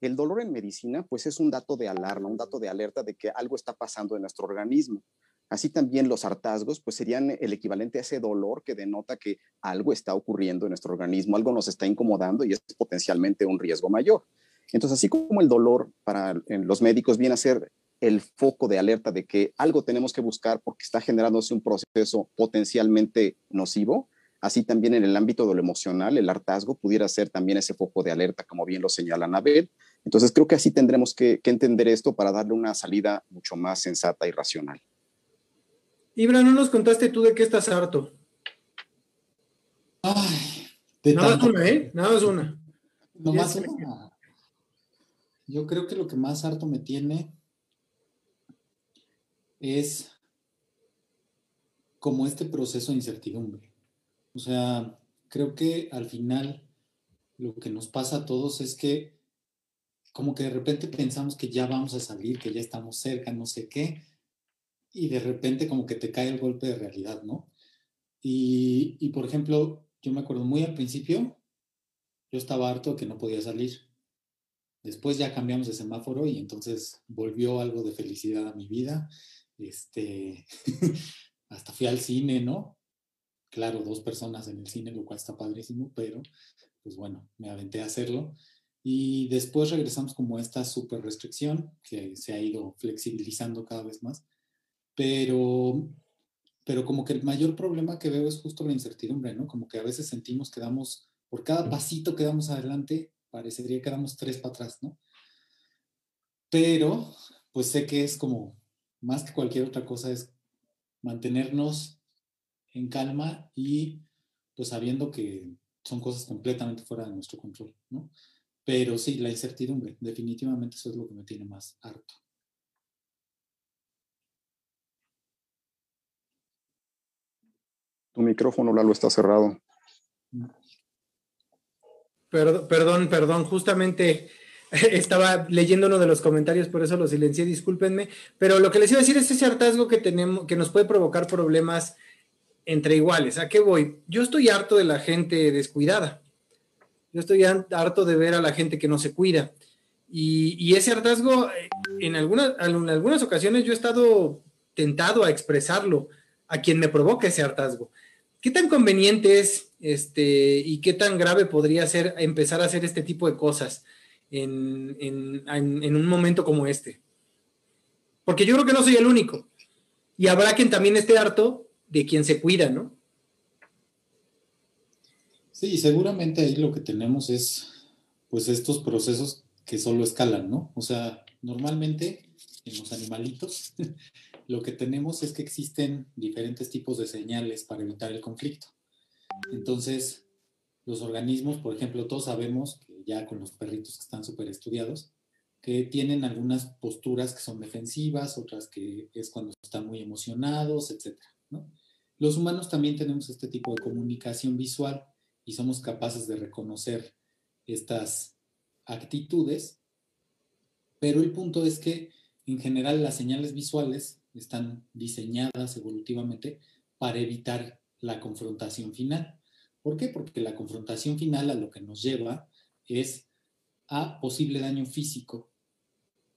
El dolor en medicina, pues es un dato de alarma, un dato de alerta de que algo está pasando en nuestro organismo. Así también los hartazgos, pues serían el equivalente a ese dolor que denota que algo está ocurriendo en nuestro organismo, algo nos está incomodando y es potencialmente un riesgo mayor. Entonces, así como el dolor para los médicos viene a ser el foco de alerta de que algo tenemos que buscar porque está generándose un proceso potencialmente nocivo, así también en el ámbito de lo emocional, el hartazgo pudiera ser también ese foco de alerta, como bien lo señala Anabel, entonces creo que así tendremos que, entender esto para darle una salida mucho más sensata y racional. Ibra, ¿no nos contaste tú de qué estás harto? Ay, Nada más una, ¿eh? Nada más una. No más una. Yo creo que lo que más harto me tiene es como este proceso de incertidumbre. O sea, creo que al final lo que nos pasa a todos es que como que de repente pensamos que ya vamos a salir, que ya estamos cerca, no sé qué, y de repente como que te cae el golpe de realidad, ¿no? Y, y por ejemplo, yo me acuerdo muy al principio, yo estaba harto que no podía salir. Después ya cambiamos de semáforo y entonces volvió algo de felicidad a mi vida. Este, hasta fui al cine, ¿no? Claro, dos personas en el cine, lo cual está padrísimo, pero pues bueno, me aventé a hacerlo. Y después regresamos como a esta super restricción que se ha ido flexibilizando cada vez más. Pero, pero como que el mayor problema que veo es justo la incertidumbre, ¿no? Como que a veces sentimos que damos, por cada pasito que damos adelante, parecería que damos tres para atrás, ¿no? Pero, pues sé que es como, más que cualquier otra cosa, es mantenernos en calma y pues sabiendo que son cosas completamente fuera de nuestro control, ¿no? Pero sí, la incertidumbre, definitivamente eso es lo que me tiene más harto. Tu micrófono, Lalo, está cerrado. Perdón, perdón, perdón, justamente estaba leyendo uno de los comentarios, por eso lo silencié, discúlpenme, pero lo que les iba a decir es ese hartazgo que tenemos, que nos puede provocar problemas entre iguales. ¿A qué voy? Yo estoy harto de la gente descuidada. Yo estoy harto de ver a la gente que no se cuida. Y, ese hartazgo, eh, en algunas, en algunas ocasiones yo he estado tentado a expresarlo a quien me provoca ese hartazgo. ¿Qué tan conveniente es este, y qué tan grave podría ser empezar a hacer este tipo de cosas en, en un momento como este? Porque yo creo que no soy el único. Y habrá quien también esté harto de quien se cuida, ¿no? Sí, seguramente ahí lo que tenemos es, pues, estos procesos que solo escalan, ¿no? O sea, normalmente en los animalitos lo que tenemos es que existen diferentes tipos de señales para evitar el conflicto. Entonces, los organismos, por ejemplo, todos sabemos que ya con los perritos que están súper estudiados, que tienen algunas posturas que son defensivas, otras que es cuando están muy emocionados, etc. Los humanos también tenemos este tipo de comunicación visual y somos capaces de reconocer estas actitudes, pero el punto es que en general las señales visuales están diseñadas evolutivamente para evitar la confrontación final. ¿Por qué? Porque la confrontación final a lo que nos lleva es a posible daño físico.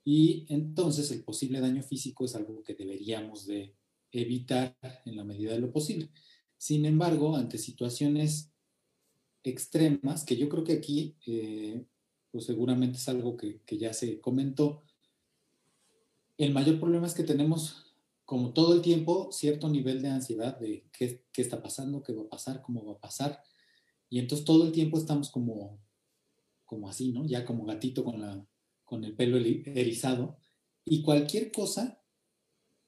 Y entonces el posible daño físico es algo que deberíamos de evitar en la medida de lo posible. Sin embargo, ante situaciones extremas, que yo creo que aquí, eh, pues seguramente es algo que, ya se comentó, el mayor problema es que tenemos, como todo el tiempo, cierto nivel de ansiedad de qué, qué está pasando, qué va a pasar, cómo va a pasar. Y entonces todo el tiempo estamos como, como así, ¿no? Ya como gatito con, la, con el pelo erizado. Y cualquier cosa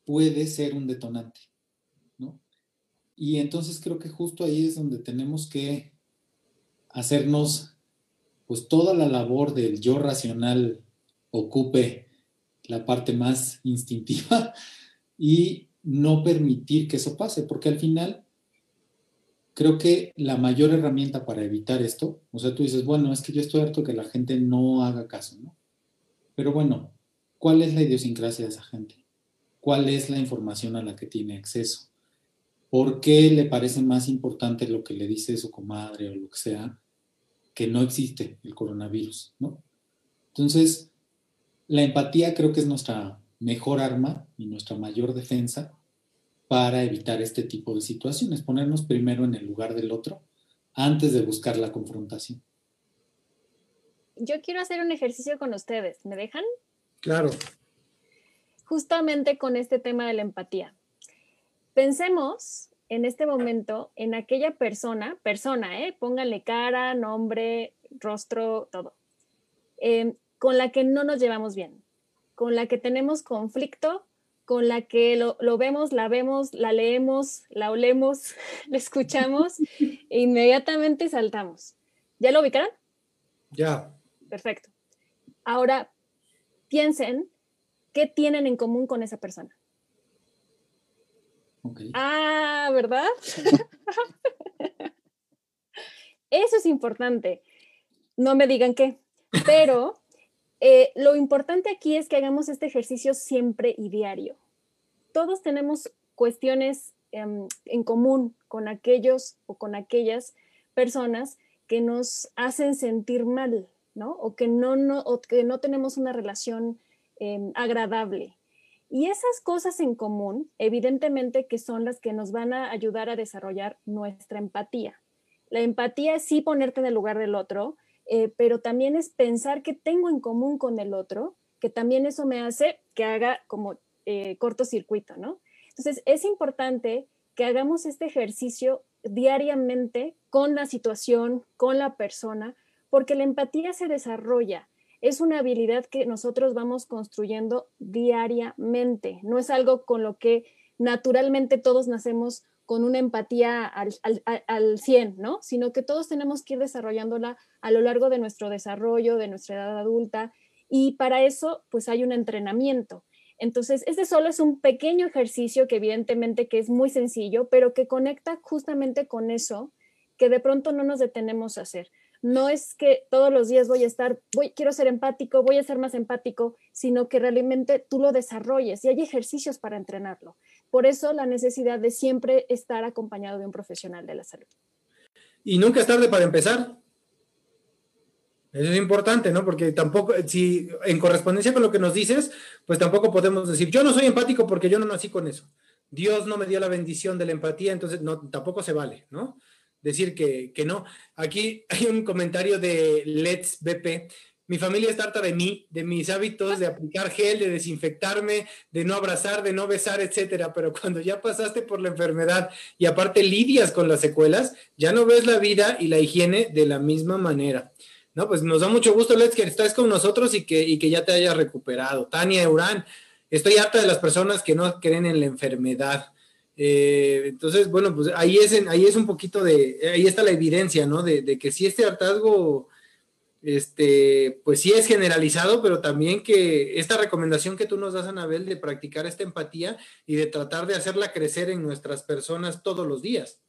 puede ser un detonante, ¿no? Y entonces creo que justo ahí es donde tenemos que hacernos, pues toda la labor del yo racional ocupe la parte más instintiva y no permitir que eso pase, porque al final creo que la mayor herramienta para evitar esto, o sea, tú dices, bueno, es que yo estoy harto que la gente no haga caso, ¿no? Pero bueno, ¿cuál es la idiosincrasia de esa gente? ¿Cuál es la información a la que tiene acceso? ¿Por qué le parece más importante lo que le dice su comadre o lo que sea que no existe el coronavirus, ¿no? Entonces, la empatía creo que es nuestra mejor arma y nuestra mayor defensa para evitar este tipo de situaciones, ponernos primero en el lugar del otro antes de buscar la confrontación. Yo quiero hacer un ejercicio con ustedes, ¿me dejan? Claro. Justamente con este tema de la empatía. Pensemos en este momento en aquella persona, persona, ¿eh? póngale cara, nombre, rostro, todo, em, con la que no nos llevamos bien, con la que tenemos conflicto, con la que lo, vemos, la vemos, la leemos, la olemos, la escuchamos e inmediatamente saltamos. ¿Ya lo ubicaron? Ya. Perfecto. Ahora, piensen qué tienen en común con esa persona. Ah, ¿verdad? Eso es importante. No me digan qué, pero Eh, lo importante aquí es que hagamos este ejercicio siempre y diario. Todos tenemos cuestiones em, en común con aquellos o con aquellas personas que nos hacen sentir mal, ¿no? O que no, tenemos una relación em, agradable. Y esas cosas en común, evidentemente que son las que nos van a ayudar a desarrollar nuestra empatía. La empatía es sí ponerte en el lugar del otro, eh, pero también es pensar que tengo en común con el otro, que también eso me hace que haga como eh, cortocircuito, ¿no? Entonces, es importante que hagamos este ejercicio diariamente con la situación, con la persona, porque la empatía se desarrolla. Es una habilidad que nosotros vamos construyendo diariamente. No es algo con lo que naturalmente todos nacemos con una empatía al, al, 100, ¿no? Sino que todos tenemos que ir desarrollándola a lo largo de nuestro desarrollo, de nuestra edad adulta, y para eso, pues hay un entrenamiento. Entonces, este solo es un pequeño ejercicio que evidentemente que es muy sencillo, pero que conecta justamente con eso que de pronto no nos detenemos a hacer. No es que todos los días voy a estar, voy, quiero ser empático, voy a ser más empático, sino que realmente tú lo desarrolles y hay ejercicios para entrenarlo. Por eso la necesidad de siempre estar acompañado de un profesional de la salud. Y nunca es tarde para empezar. Eso es importante, ¿no? Porque tampoco, si en correspondencia con lo que nos dices, pues tampoco podemos decir, yo no soy empático porque yo no nací con eso. Dios no me dio la bendición de la empatía, entonces no, tampoco se vale, ¿no? Decir que, que no. Aquí hay un comentario de Let's BP. Mi familia está harta de mí, de mis hábitos de aplicar gel, de desinfectarme, de no abrazar, de no besar, etcétera. Pero cuando ya pasaste por la enfermedad y aparte lidias con las secuelas, ya no ves la vida y la higiene de la misma manera. No, pues nos da mucho gusto, Let's, que estés con nosotros y que, y que ya te hayas recuperado. Tania Eurán, estoy harta de las personas que no creen en la enfermedad. Eh, entonces, bueno, pues ahí es, ahí es un poquito de, ahí está la evidencia, ¿no? De, que si este hartazgo, este, pues sí es generalizado, pero también que esta recomendación que tú nos das, Anabel, de practicar esta empatía y de tratar de hacerla crecer en nuestras personas todos los días.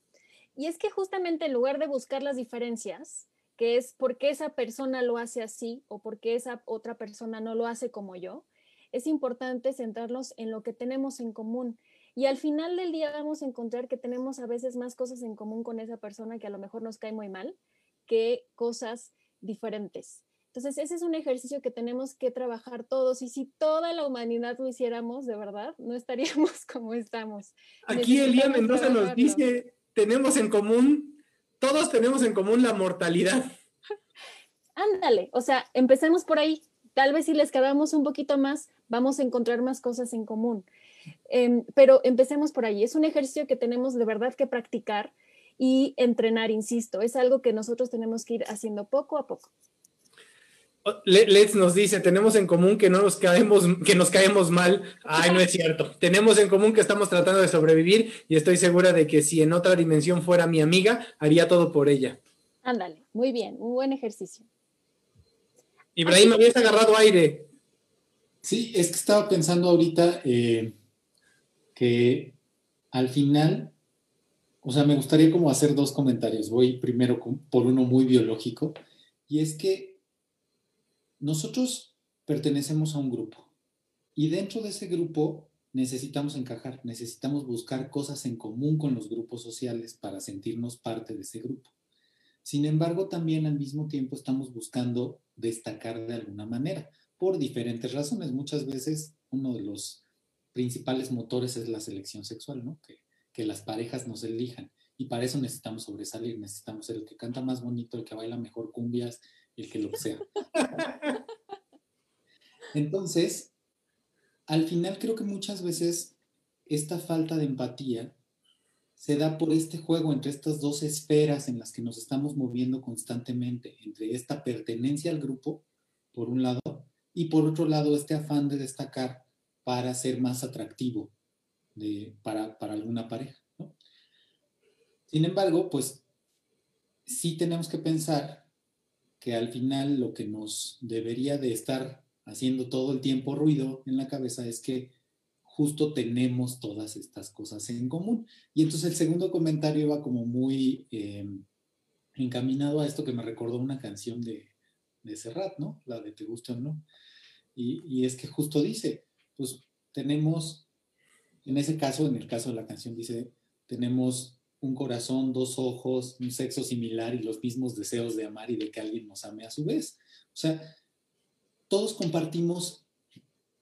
Y es que justamente en lugar de buscar las diferencias, que es por qué esa persona lo hace así o por qué esa otra persona no lo hace como yo, es importante centrarnos en lo que tenemos en común. Y al final del día vamos a encontrar que tenemos a veces más cosas en común con esa persona que a lo mejor nos cae muy mal que cosas diferentes. Entonces, ese es un ejercicio que tenemos que trabajar todos y si toda la humanidad lo hiciéramos, de verdad, no estaríamos como estamos. Aquí Elía Mendoza nos dice, tenemos en común todos tenemos en común la mortalidad. Ándale, o sea, empecemos por ahí. Tal vez si les quedamos un poquito más, vamos a encontrar más cosas en común. Em, pero empecemos por ahí. Es un ejercicio que tenemos de verdad que practicar y entrenar, insisto. Es algo que nosotros tenemos que ir haciendo poco a poco. Let's nos dice, tenemos en común que no nos caemos, que nos caemos mal. Ay, no es cierto. tenemos en común que estamos tratando de sobrevivir y estoy segura de que si en otra dimensión fuera mi amiga, haría todo por ella. Ándale, muy bien, un buen ejercicio. Ibrahim, habías agarrado aire. Sí, es que estaba pensando ahorita eh, que al final, o sea, me gustaría como hacer dos comentarios. Voy primero por uno muy biológico, y es que nosotros pertenecemos a un grupo y dentro de ese grupo necesitamos encajar, necesitamos buscar cosas en común con los grupos sociales para sentirnos parte de ese grupo. Sin embargo, también al mismo tiempo estamos buscando destacar de alguna manera, por diferentes razones. Muchas veces uno de los principales motores es la selección sexual, ¿no? Que las parejas nos elijan. Y para eso necesitamos sobresalir, necesitamos ser el que canta más bonito, el que baila mejor cumbias, el que lo sea. Entonces, al final creo que muchas veces esta falta de empatía se da por este juego entre estas dos esferas en las que nos estamos moviendo constantemente, entre esta pertenencia al grupo, por un lado, y por otro lado, este afán de destacar para ser más atractivo para, para alguna pareja. Sin embargo, pues sí tenemos que pensar que al final lo que nos debería de estar haciendo todo el tiempo ruido en la cabeza es que justo tenemos todas estas cosas en común. Y entonces el segundo comentario va como muy em, encaminado a esto que me recordó una canción de, de Serrat, ¿no? La de te gusta o no. Y es que justo dice, pues tenemos, en ese caso, en el caso de la canción dice, tenemos un corazón, dos ojos, un sexo similar y los mismos deseos de amar y de que alguien nos ame a su vez. O sea, todos compartimos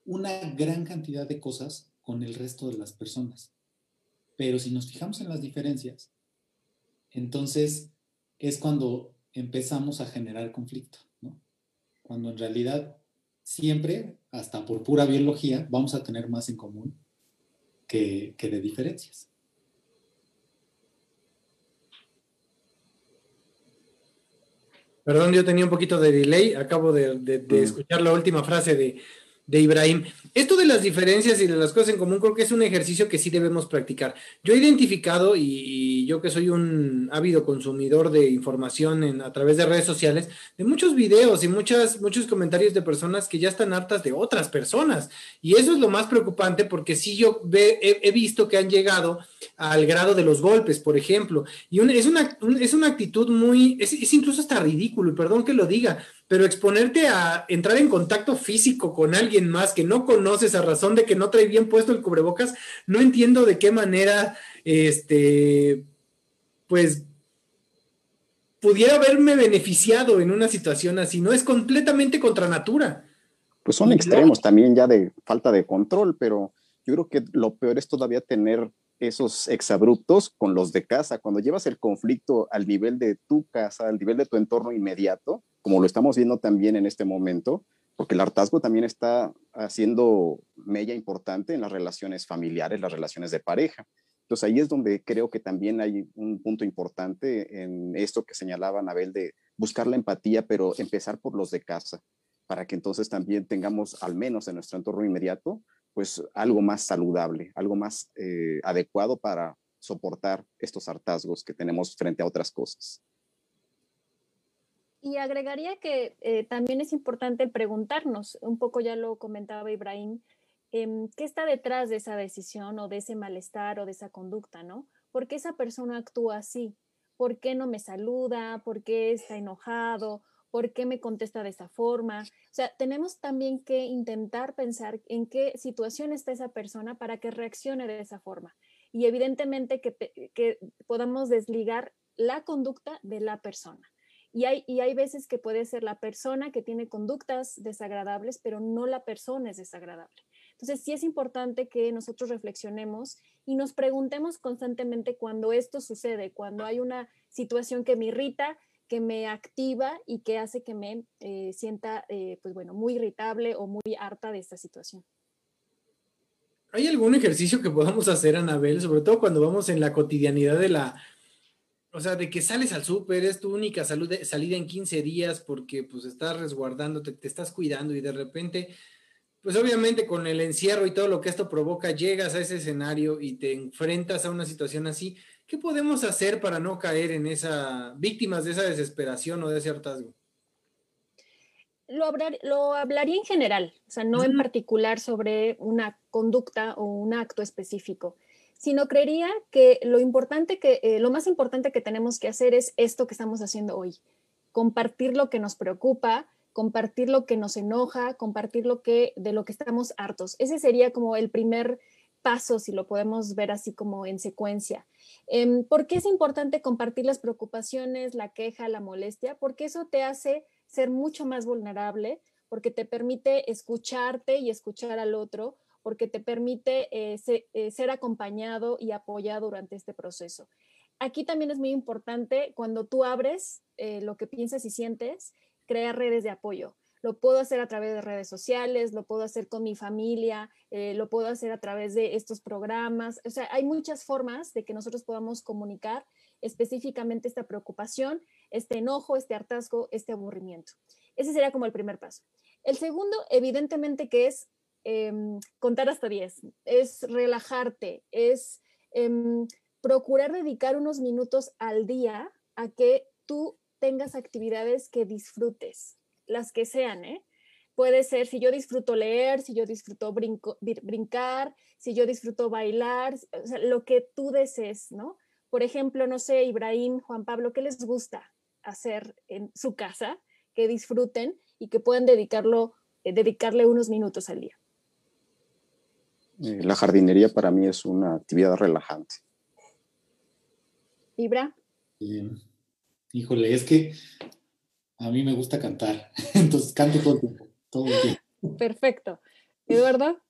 una gran cantidad de cosas con el resto de las personas. Pero si nos fijamos en las diferencias, entonces es cuando empezamos a generar conflicto, ¿no? Cuando en realidad siempre, hasta por pura biología, vamos a tener más en común que, de diferencias. Perdón, yo tenía un poquito de delay. Acabo de, mm. escuchar la última frase de, de Ibrahim. Esto de las diferencias y de las cosas en común creo que es un ejercicio que sí debemos practicar. Yo he identificado, y, yo que soy un ávido consumidor de información en, a través de redes sociales, de muchos videos y muchas, muchos comentarios de personas que ya están hartas de otras personas. Y eso es lo más preocupante porque sí yo he, visto que han llegado al grado de los golpes, por ejemplo. Y es, una, es una actitud muy, es, es incluso hasta ridículo, y perdón que lo diga, pero exponerte a entrar en contacto físico con alguien más que no conoces a razón de que no trae bien puesto el cubrebocas, no entiendo de qué manera, este, pues, pudiera haberme beneficiado en una situación así, no es completamente contra natura. Pues son extremos también ya de falta de control, pero yo creo que lo peor es todavía tener esos exabruptos con los de casa. Cuando llevas el conflicto al nivel de tu casa, al nivel de tu entorno inmediato, como lo estamos viendo también en este momento, porque el hartazgo también está haciendo mella importante en las relaciones familiares, las relaciones de pareja. Entonces ahí es donde creo que también hay un punto importante en esto que señalaba Anabel de buscar la empatía, pero empezar por los de casa, para que entonces también tengamos, al menos en nuestro entorno inmediato, pues algo más saludable, algo más eh, adecuado para soportar estos hartazgos que tenemos frente a otras cosas. Y agregaría que eh, también es importante preguntarnos, un poco ya lo comentaba Ibrahim, em, ¿qué está detrás de esa decisión o de ese malestar o de esa conducta, no? ¿Por qué esa persona actúa así? ¿Por qué no me saluda? ¿Por qué está enojado? ¿Por qué me contesta de esa forma? O sea, tenemos también que intentar pensar en qué situación está esa persona para que reaccione de esa forma. Y evidentemente que, que podamos desligar la conducta de la persona. Y hay, veces que puede ser la persona que tiene conductas desagradables, pero no la persona es desagradable. Entonces, sí es importante que nosotros reflexionemos y nos preguntemos constantemente cuando esto sucede, cuando hay una situación que me irrita, que me activa y que hace que me eh, sienta, eh, pues bueno, muy irritable o muy harta de esta situación. ¿Hay algún ejercicio que podamos hacer, Anabel, sobre todo cuando vamos en la cotidianidad de la, o sea, de que sales al súper, es tu única salida en 15 días porque pues estás resguardándote, te estás cuidando y de repente, pues obviamente con el encierro y todo lo que esto provoca, llegas a ese escenario y te enfrentas a una situación así. ¿Qué podemos hacer para no caer en esa, víctimas de esa desesperación o de ese hartazgo? Lo, lo hablaría en general, o sea, no en particular sobre una conducta o un acto específico sino creería que lo importante que, eh, lo más importante que tenemos que hacer es esto que estamos haciendo hoy, compartir lo que nos preocupa, compartir lo que nos enoja, compartir lo que, de lo que estamos hartos. Ese sería como el primer paso, si lo podemos ver así como en secuencia. Em, ¿Por qué es importante compartir las preocupaciones, la queja, la molestia? Porque eso te hace ser mucho más vulnerable, porque te permite escucharte y escuchar al otro, porque te permite eh, eh, ser acompañado y apoyado durante este proceso. Aquí también es muy importante cuando tú abres eh, lo que piensas y sientes, crear redes de apoyo. Lo puedo hacer a través de redes sociales, lo puedo hacer con mi familia, lo puedo hacer a través de estos programas. O sea, hay muchas formas de que nosotros podamos comunicar específicamente esta preocupación, este enojo, este hartazgo, este aburrimiento. Ese sería como el primer paso. El segundo, evidentemente, que es Em, contar hasta 10, es relajarte, es em, procurar dedicar unos minutos al día a que tú tengas actividades que disfrutes, las que sean, ¿eh? Puede ser si yo disfruto leer, si yo disfruto brincar, si yo disfruto bailar, lo que tú desees, ¿no? Por ejemplo, no sé, Ibrahim, Juan Pablo, ¿qué les gusta hacer en su casa? que disfruten y que puedan dedicarlo, eh, dedicarle unos minutos al día. Eh, la jardinería para mí es una actividad relajante. ¿Ibra? híjole, es que a mí me gusta cantar, entonces canto todo el tiempo, todo el tiempo. Perfecto. Eduardo.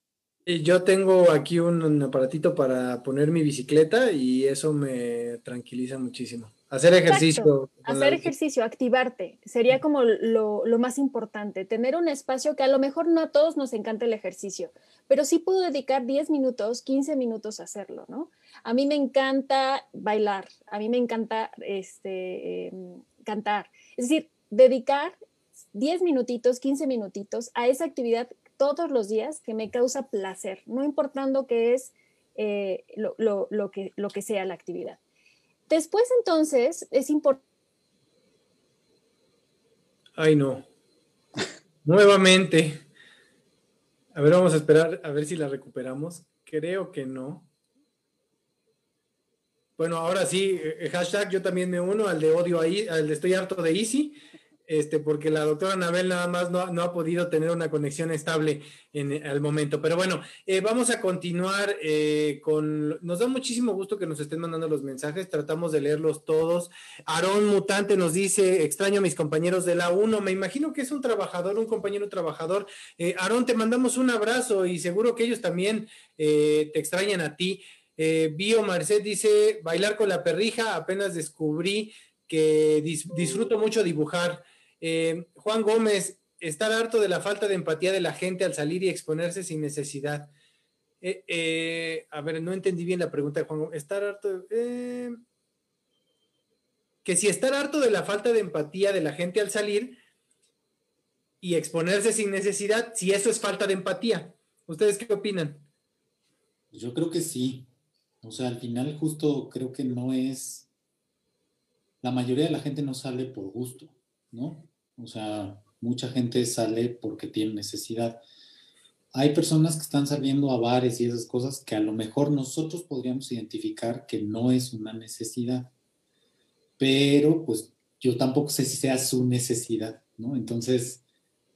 Yo tengo aquí un aparatito para poner mi bicicleta y eso me tranquiliza muchísimo. Hacer ejercicio. Hacer ejercicio, activarte, sería como lo, lo, más importante, tener un espacio que a lo mejor no a todos nos encanta el ejercicio, pero sí puedo dedicar 10 minutos, 15 minutos a hacerlo, ¿no? A mí me encanta bailar, a mí me encanta este, em, cantar, es decir, dedicar 10 minutitos, 15 minutitos a esa actividad todos los días que me causa placer, no importando qué es eh, lo, que, lo que sea la actividad. Después entonces es importante... Ay, no. Nuevamente. A ver, vamos a esperar a ver si la recuperamos. Creo que no. Bueno, ahora sí, eh, hashtag yo también me uno al de odio ahí, al de estoy harto de Easy este, porque la doctora Anabel nada más no, ha podido tener una conexión estable en al momento. Pero bueno, eh, vamos a continuar eh, con. Nos da muchísimo gusto que nos estén mandando los mensajes, tratamos de leerlos todos. Aarón Mutante nos dice: extraño a mis compañeros de la 1. Me imagino que es un trabajador, un compañero trabajador. Eh, Aarón, te mandamos un abrazo y seguro que ellos también te extrañan a ti. Bio Marcet dice: bailar con la perrija, apenas descubrí que disfruto mucho dibujar. Eh, Juan Gómez, estar harto de la falta de empatía de la gente al salir y exponerse sin necesidad. Eh, eh, a ver, no entendí bien la pregunta de Juan Gómez. Estar harto que si estar harto de la falta de empatía de la gente al salir y exponerse sin necesidad, si eso es falta de empatía. ¿Ustedes qué opinan? Yo creo que sí. O sea, al final justo creo que no es... La mayoría de la gente no sale por gusto, ¿no? O sea, mucha gente sale porque tiene necesidad. Hay personas que están saliendo a bares y esas cosas que a lo mejor nosotros podríamos identificar que no es una necesidad, pero pues yo tampoco sé si sea su necesidad, ¿no? Entonces,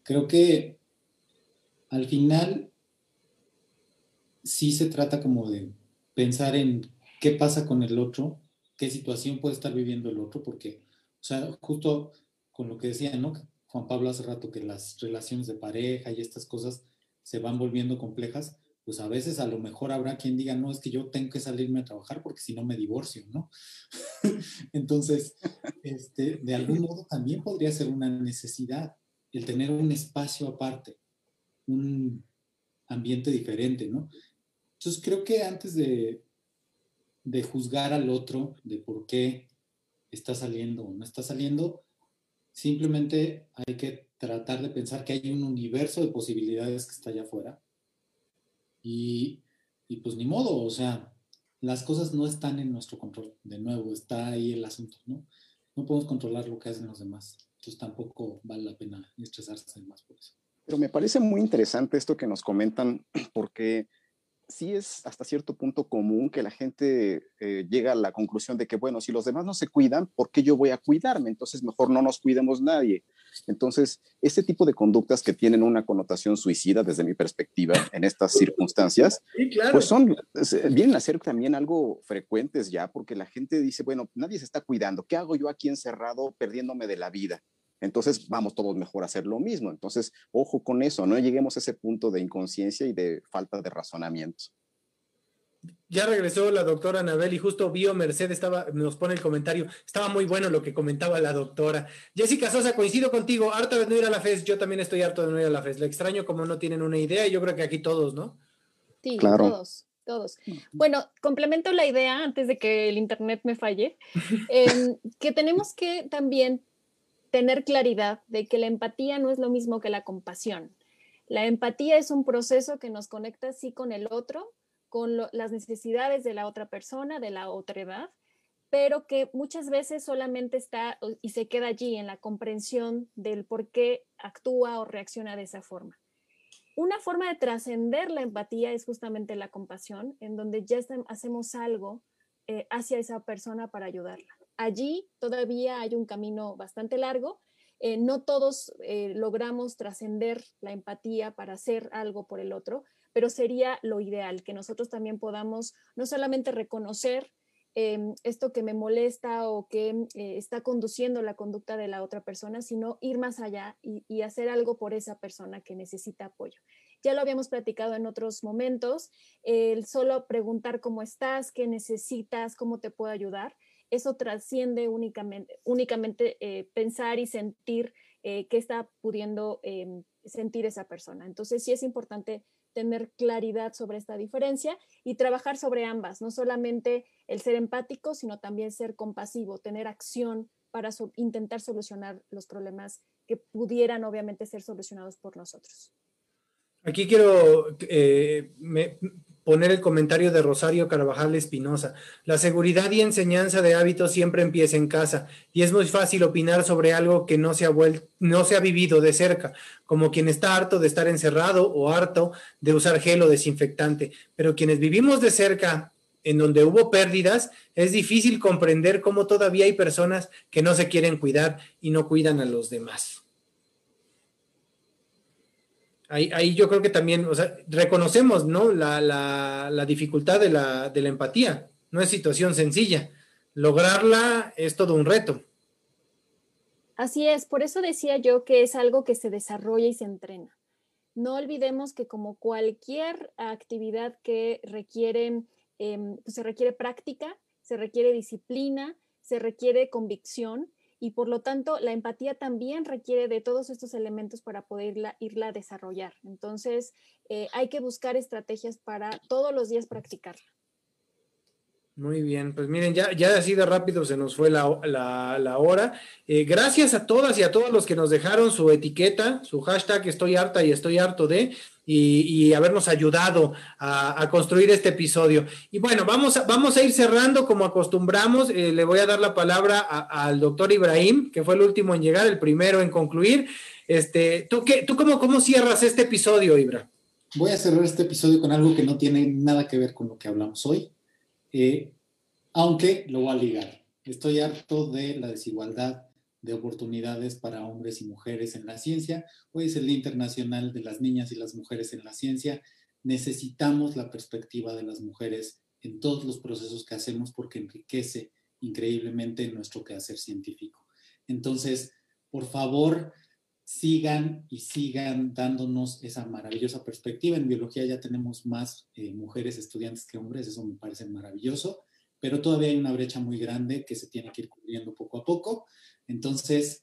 creo que al final sí se trata como de pensar en qué pasa con el otro, qué situación puede estar viviendo el otro, porque, o sea, justo con lo que decía, ¿no? Juan Pablo hace rato, que las relaciones de pareja y estas cosas se van volviendo complejas, pues a veces a lo mejor habrá quien diga, no, es que yo tengo que salirme a trabajar porque si no me divorcio, ¿no? Entonces, este, de algún modo también podría ser una necesidad el tener un espacio aparte, un ambiente diferente, ¿no? Entonces creo que antes de, de juzgar al otro de por qué está saliendo o no está saliendo, Simplemente hay que tratar de pensar que hay un universo de posibilidades que está allá afuera. Y, y pues ni modo, o sea, las cosas no están en nuestro control. De nuevo, está ahí el asunto, ¿no? No podemos controlar lo que hacen los demás. Entonces tampoco vale la pena estresarse más por eso. Pero me parece muy interesante esto que nos comentan, porque sí es hasta cierto punto común que la gente eh, llega a la conclusión de que, bueno, si los demás no se cuidan, ¿por qué yo voy a cuidarme? Entonces mejor no nos cuidemos nadie. Entonces, este tipo de conductas que tienen una connotación suicida desde mi perspectiva en estas circunstancias, pues son, vienen a ser también algo frecuentes ya, porque la gente dice, bueno, nadie se está cuidando, ¿qué hago yo aquí encerrado perdiéndome de la vida? Entonces vamos todos mejor a hacer lo mismo. Entonces, ojo con eso, no lleguemos a ese punto de inconsciencia y de falta de razonamiento. Ya regresó la doctora Anabel y justo vio Merced estaba, nos pone el comentario, estaba muy bueno lo que comentaba la doctora. Jessica Sosa, coincido contigo, harta de no ir a la FES, yo también estoy harto de no ir a la FES, la extraño como no tienen una idea y yo creo que aquí todos, ¿no? Sí, claro. todos, todos. Bueno, complemento la idea antes de que el Internet me falle, em, que tenemos que también tener claridad de que la empatía no es lo mismo que la compasión. La empatía es un proceso que nos conecta sí con el otro, con las necesidades de la otra persona, de la otra edad, pero que muchas veces solamente está y se queda allí en la comprensión del por qué actúa o reacciona de esa forma. Una forma de trascender la empatía es justamente la compasión, en donde ya hacemos algo eh, hacia esa persona para ayudarla allí todavía hay un camino bastante largo eh, no todos eh, logramos trascender la empatía para hacer algo por el otro, pero sería lo ideal que nosotros también podamos no solamente reconocer em, esto que me molesta o que eh, está conduciendo la conducta de la otra persona, sino ir más allá y, hacer algo por esa persona que necesita apoyo. Ya lo habíamos platicado en otros momentos, el solo preguntar cómo estás, qué necesitas, cómo te puedo ayudar, eso trasciende únicamente, eh, pensar y sentir eh, qué está pudiendo em, sentir esa persona. Entonces sí es importante tener claridad sobre esta diferencia y trabajar sobre ambas, no solamente el ser empático, sino también ser compasivo, tener acción para intentar solucionar los problemas que pudieran obviamente ser solucionados por nosotros. Aquí quiero eh, poner el comentario de Rosario Carvajal Espinosa. La seguridad y enseñanza de hábitos siempre empieza en casa y es muy fácil opinar sobre algo que no se ha, no se ha vivido de cerca, como quien está harto de estar encerrado o harto de usar gel o desinfectante. Pero quienes vivimos de cerca en donde hubo pérdidas, es difícil comprender cómo todavía hay personas que no se quieren cuidar y no cuidan a los demás. Ahí, yo creo que también, o sea, reconocemos, ¿no? La, dificultad de la, de la empatía. No es situación sencilla. Lograrla es todo un reto. Así es, por eso decía yo que es algo que se desarrolla y se entrena. No olvidemos que como cualquier actividad que requiere, em, pues se requiere práctica, se requiere disciplina, se requiere convicción, y por lo tanto la empatía también requiere de todos estos elementos para poderla irla a desarrollar. Entonces eh, hay que buscar estrategias para todos los días practicarla. Muy bien, pues miren, ya, ya así de rápido se nos fue la, hora. Eh, gracias a todas y a todos los que nos dejaron su etiqueta, su hashtag estoy harta y estoy harto de y, habernos ayudado a, construir este episodio. Y bueno, vamos a, vamos a ir cerrando como acostumbramos. Eh, le voy a dar la palabra al doctor Ibrahim, que fue el último en llegar, el primero en concluir. Este, ¿Tú, qué, tú cómo, cómo cierras este episodio, Ibra? Voy a cerrar este episodio con algo que no tiene nada que ver con lo que hablamos hoy, eh, aunque lo voy a ligar. Estoy harto de la desigualdad de oportunidades para hombres y mujeres en la ciencia. Hoy es el Día Internacional de las Niñas y las Mujeres en la Ciencia. Necesitamos la perspectiva de las mujeres en todos los procesos que hacemos porque enriquece increíblemente nuestro quehacer científico. Entonces, por favor, sigan y sigan dándonos esa maravillosa perspectiva. En biología ya tenemos más eh, mujeres estudiantes que hombres, eso me parece maravilloso, pero todavía hay una brecha muy grande que se tiene que ir cubriendo poco a poco. Entonces,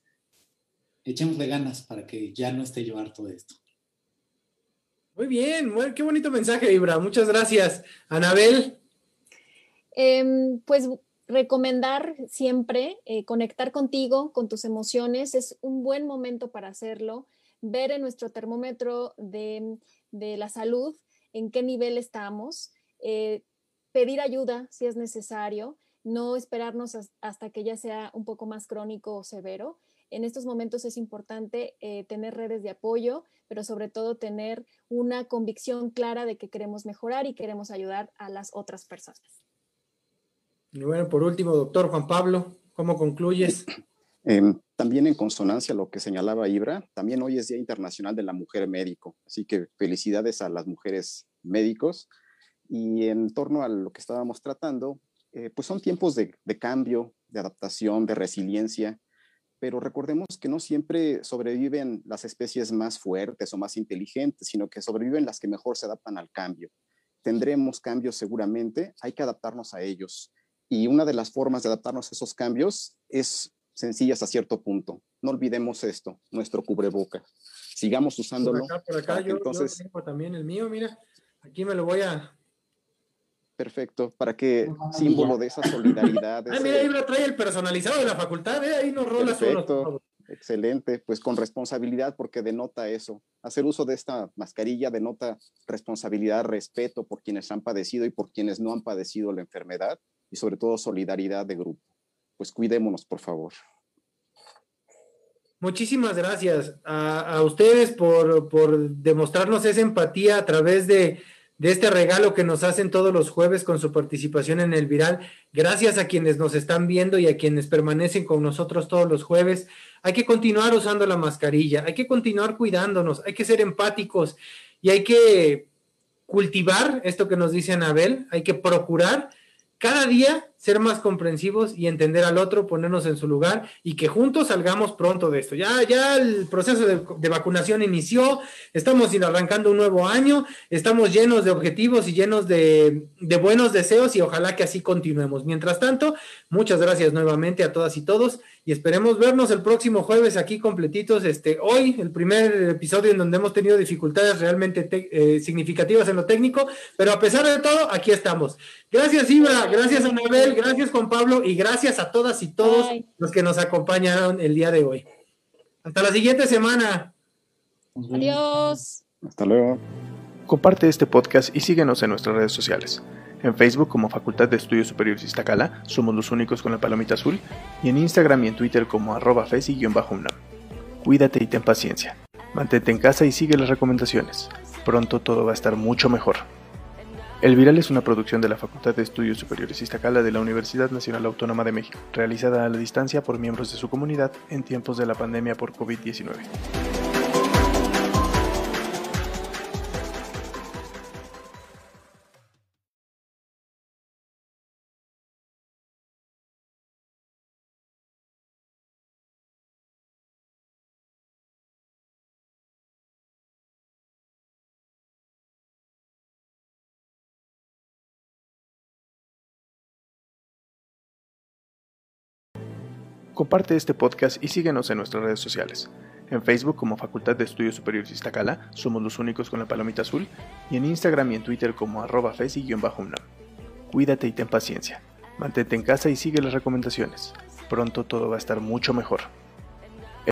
echémosle ganas para que ya no esté yo harto de esto. Muy bien, qué bonito mensaje, Ibra. Muchas gracias. Anabel. Em, pues recomendar siempre eh, conectar contigo, con tus emociones. Es un buen momento para hacerlo. Ver en nuestro termómetro de, la salud en qué nivel estamos. Eh, pedir ayuda si es necesario no esperarnos hasta que ya sea un poco más crónico o severo. En estos momentos es importante eh, tener redes de apoyo, pero sobre todo tener una convicción clara de que queremos mejorar y queremos ayudar a las otras personas. Bueno, por último, doctor Juan Pablo, ¿cómo concluyes? Em, también en consonancia a lo que señalaba Ibra, también hoy es Día Internacional de la Mujer Médico, así que felicidades a las mujeres médicos. Y en torno a lo que estábamos tratando, eh, pues son tiempos de, cambio, de adaptación, de resiliencia, pero recordemos que no siempre sobreviven las especies más fuertes o más inteligentes, sino que sobreviven las que mejor se adaptan al cambio. Tendremos cambios seguramente, hay que adaptarnos a ellos. Y una de las formas de adaptarnos a esos cambios es sencilla hasta cierto punto. No olvidemos esto, nuestro cubreboca. Sigamos usándolo. Por acá, por acá, yo, entonces, tengo también el mío, mira, aquí me lo voy a, Perfecto, para que símbolo de esa solidaridad. ah, mira, ahí lo trae el personalizado de la facultad, ¿eh? ahí nos rola Perfecto, excelente, pues con responsabilidad porque denota eso. Hacer uso de esta mascarilla denota responsabilidad, respeto por quienes han padecido y por quienes no han padecido la enfermedad y sobre todo solidaridad de grupo. Pues cuidémonos, por favor. Muchísimas gracias a, ustedes por, por demostrarnos esa empatía a través de de este regalo que nos hacen todos los jueves con su participación en el viral. Gracias a quienes nos están viendo y a quienes permanecen con nosotros todos los jueves, hay que continuar usando la mascarilla, hay que continuar cuidándonos, hay que ser empáticos y hay que cultivar esto que nos dice Anabel, hay que procurar cada día ser más comprensivos y entender al otro, ponernos en su lugar y que juntos salgamos pronto de esto. Ya, ya el proceso de, vacunación inició, estamos arrancando un nuevo año, estamos llenos de objetivos y llenos de, de buenos deseos y ojalá que así continuemos. Mientras tanto, muchas gracias nuevamente a todas y todos y esperemos vernos el próximo jueves aquí completitos. Este, hoy, el primer episodio en donde hemos tenido dificultades realmente eh, significativas en lo técnico, pero a pesar de todo, aquí estamos. Gracias, Ibra, gracias, Anabel, gracias, Juan Pablo, y gracias a todas y todos los que nos acompañaron el día de hoy. Hasta la siguiente semana. Adiós. Hasta luego. Comparte este podcast y síguenos en nuestras redes sociales. En Facebook como Facultad de Estudios Superiores Iztacala, somos los únicos con la palomita azul, y en Instagram y en Twitter como arroba fesi-unam. Cuídate y ten paciencia. Mantente en casa y sigue las recomendaciones. Pronto todo va a estar mucho mejor. El Viral es una producción de la Facultad de Estudios Superiores Iztacala de la Universidad Nacional Autónoma de México, realizada a la distancia por miembros de su comunidad en tiempos de la pandemia por COVID-19. Comparte este podcast y síguenos en nuestras redes sociales. En Facebook como Facultad de Estudios Superiores Iztacala, somos los únicos con la palomita azul, y en Instagram y en Twitter como arroba fesi-unam. Cuídate y ten paciencia. Mantente en casa y sigue las recomendaciones. Pronto todo va a estar mucho mejor.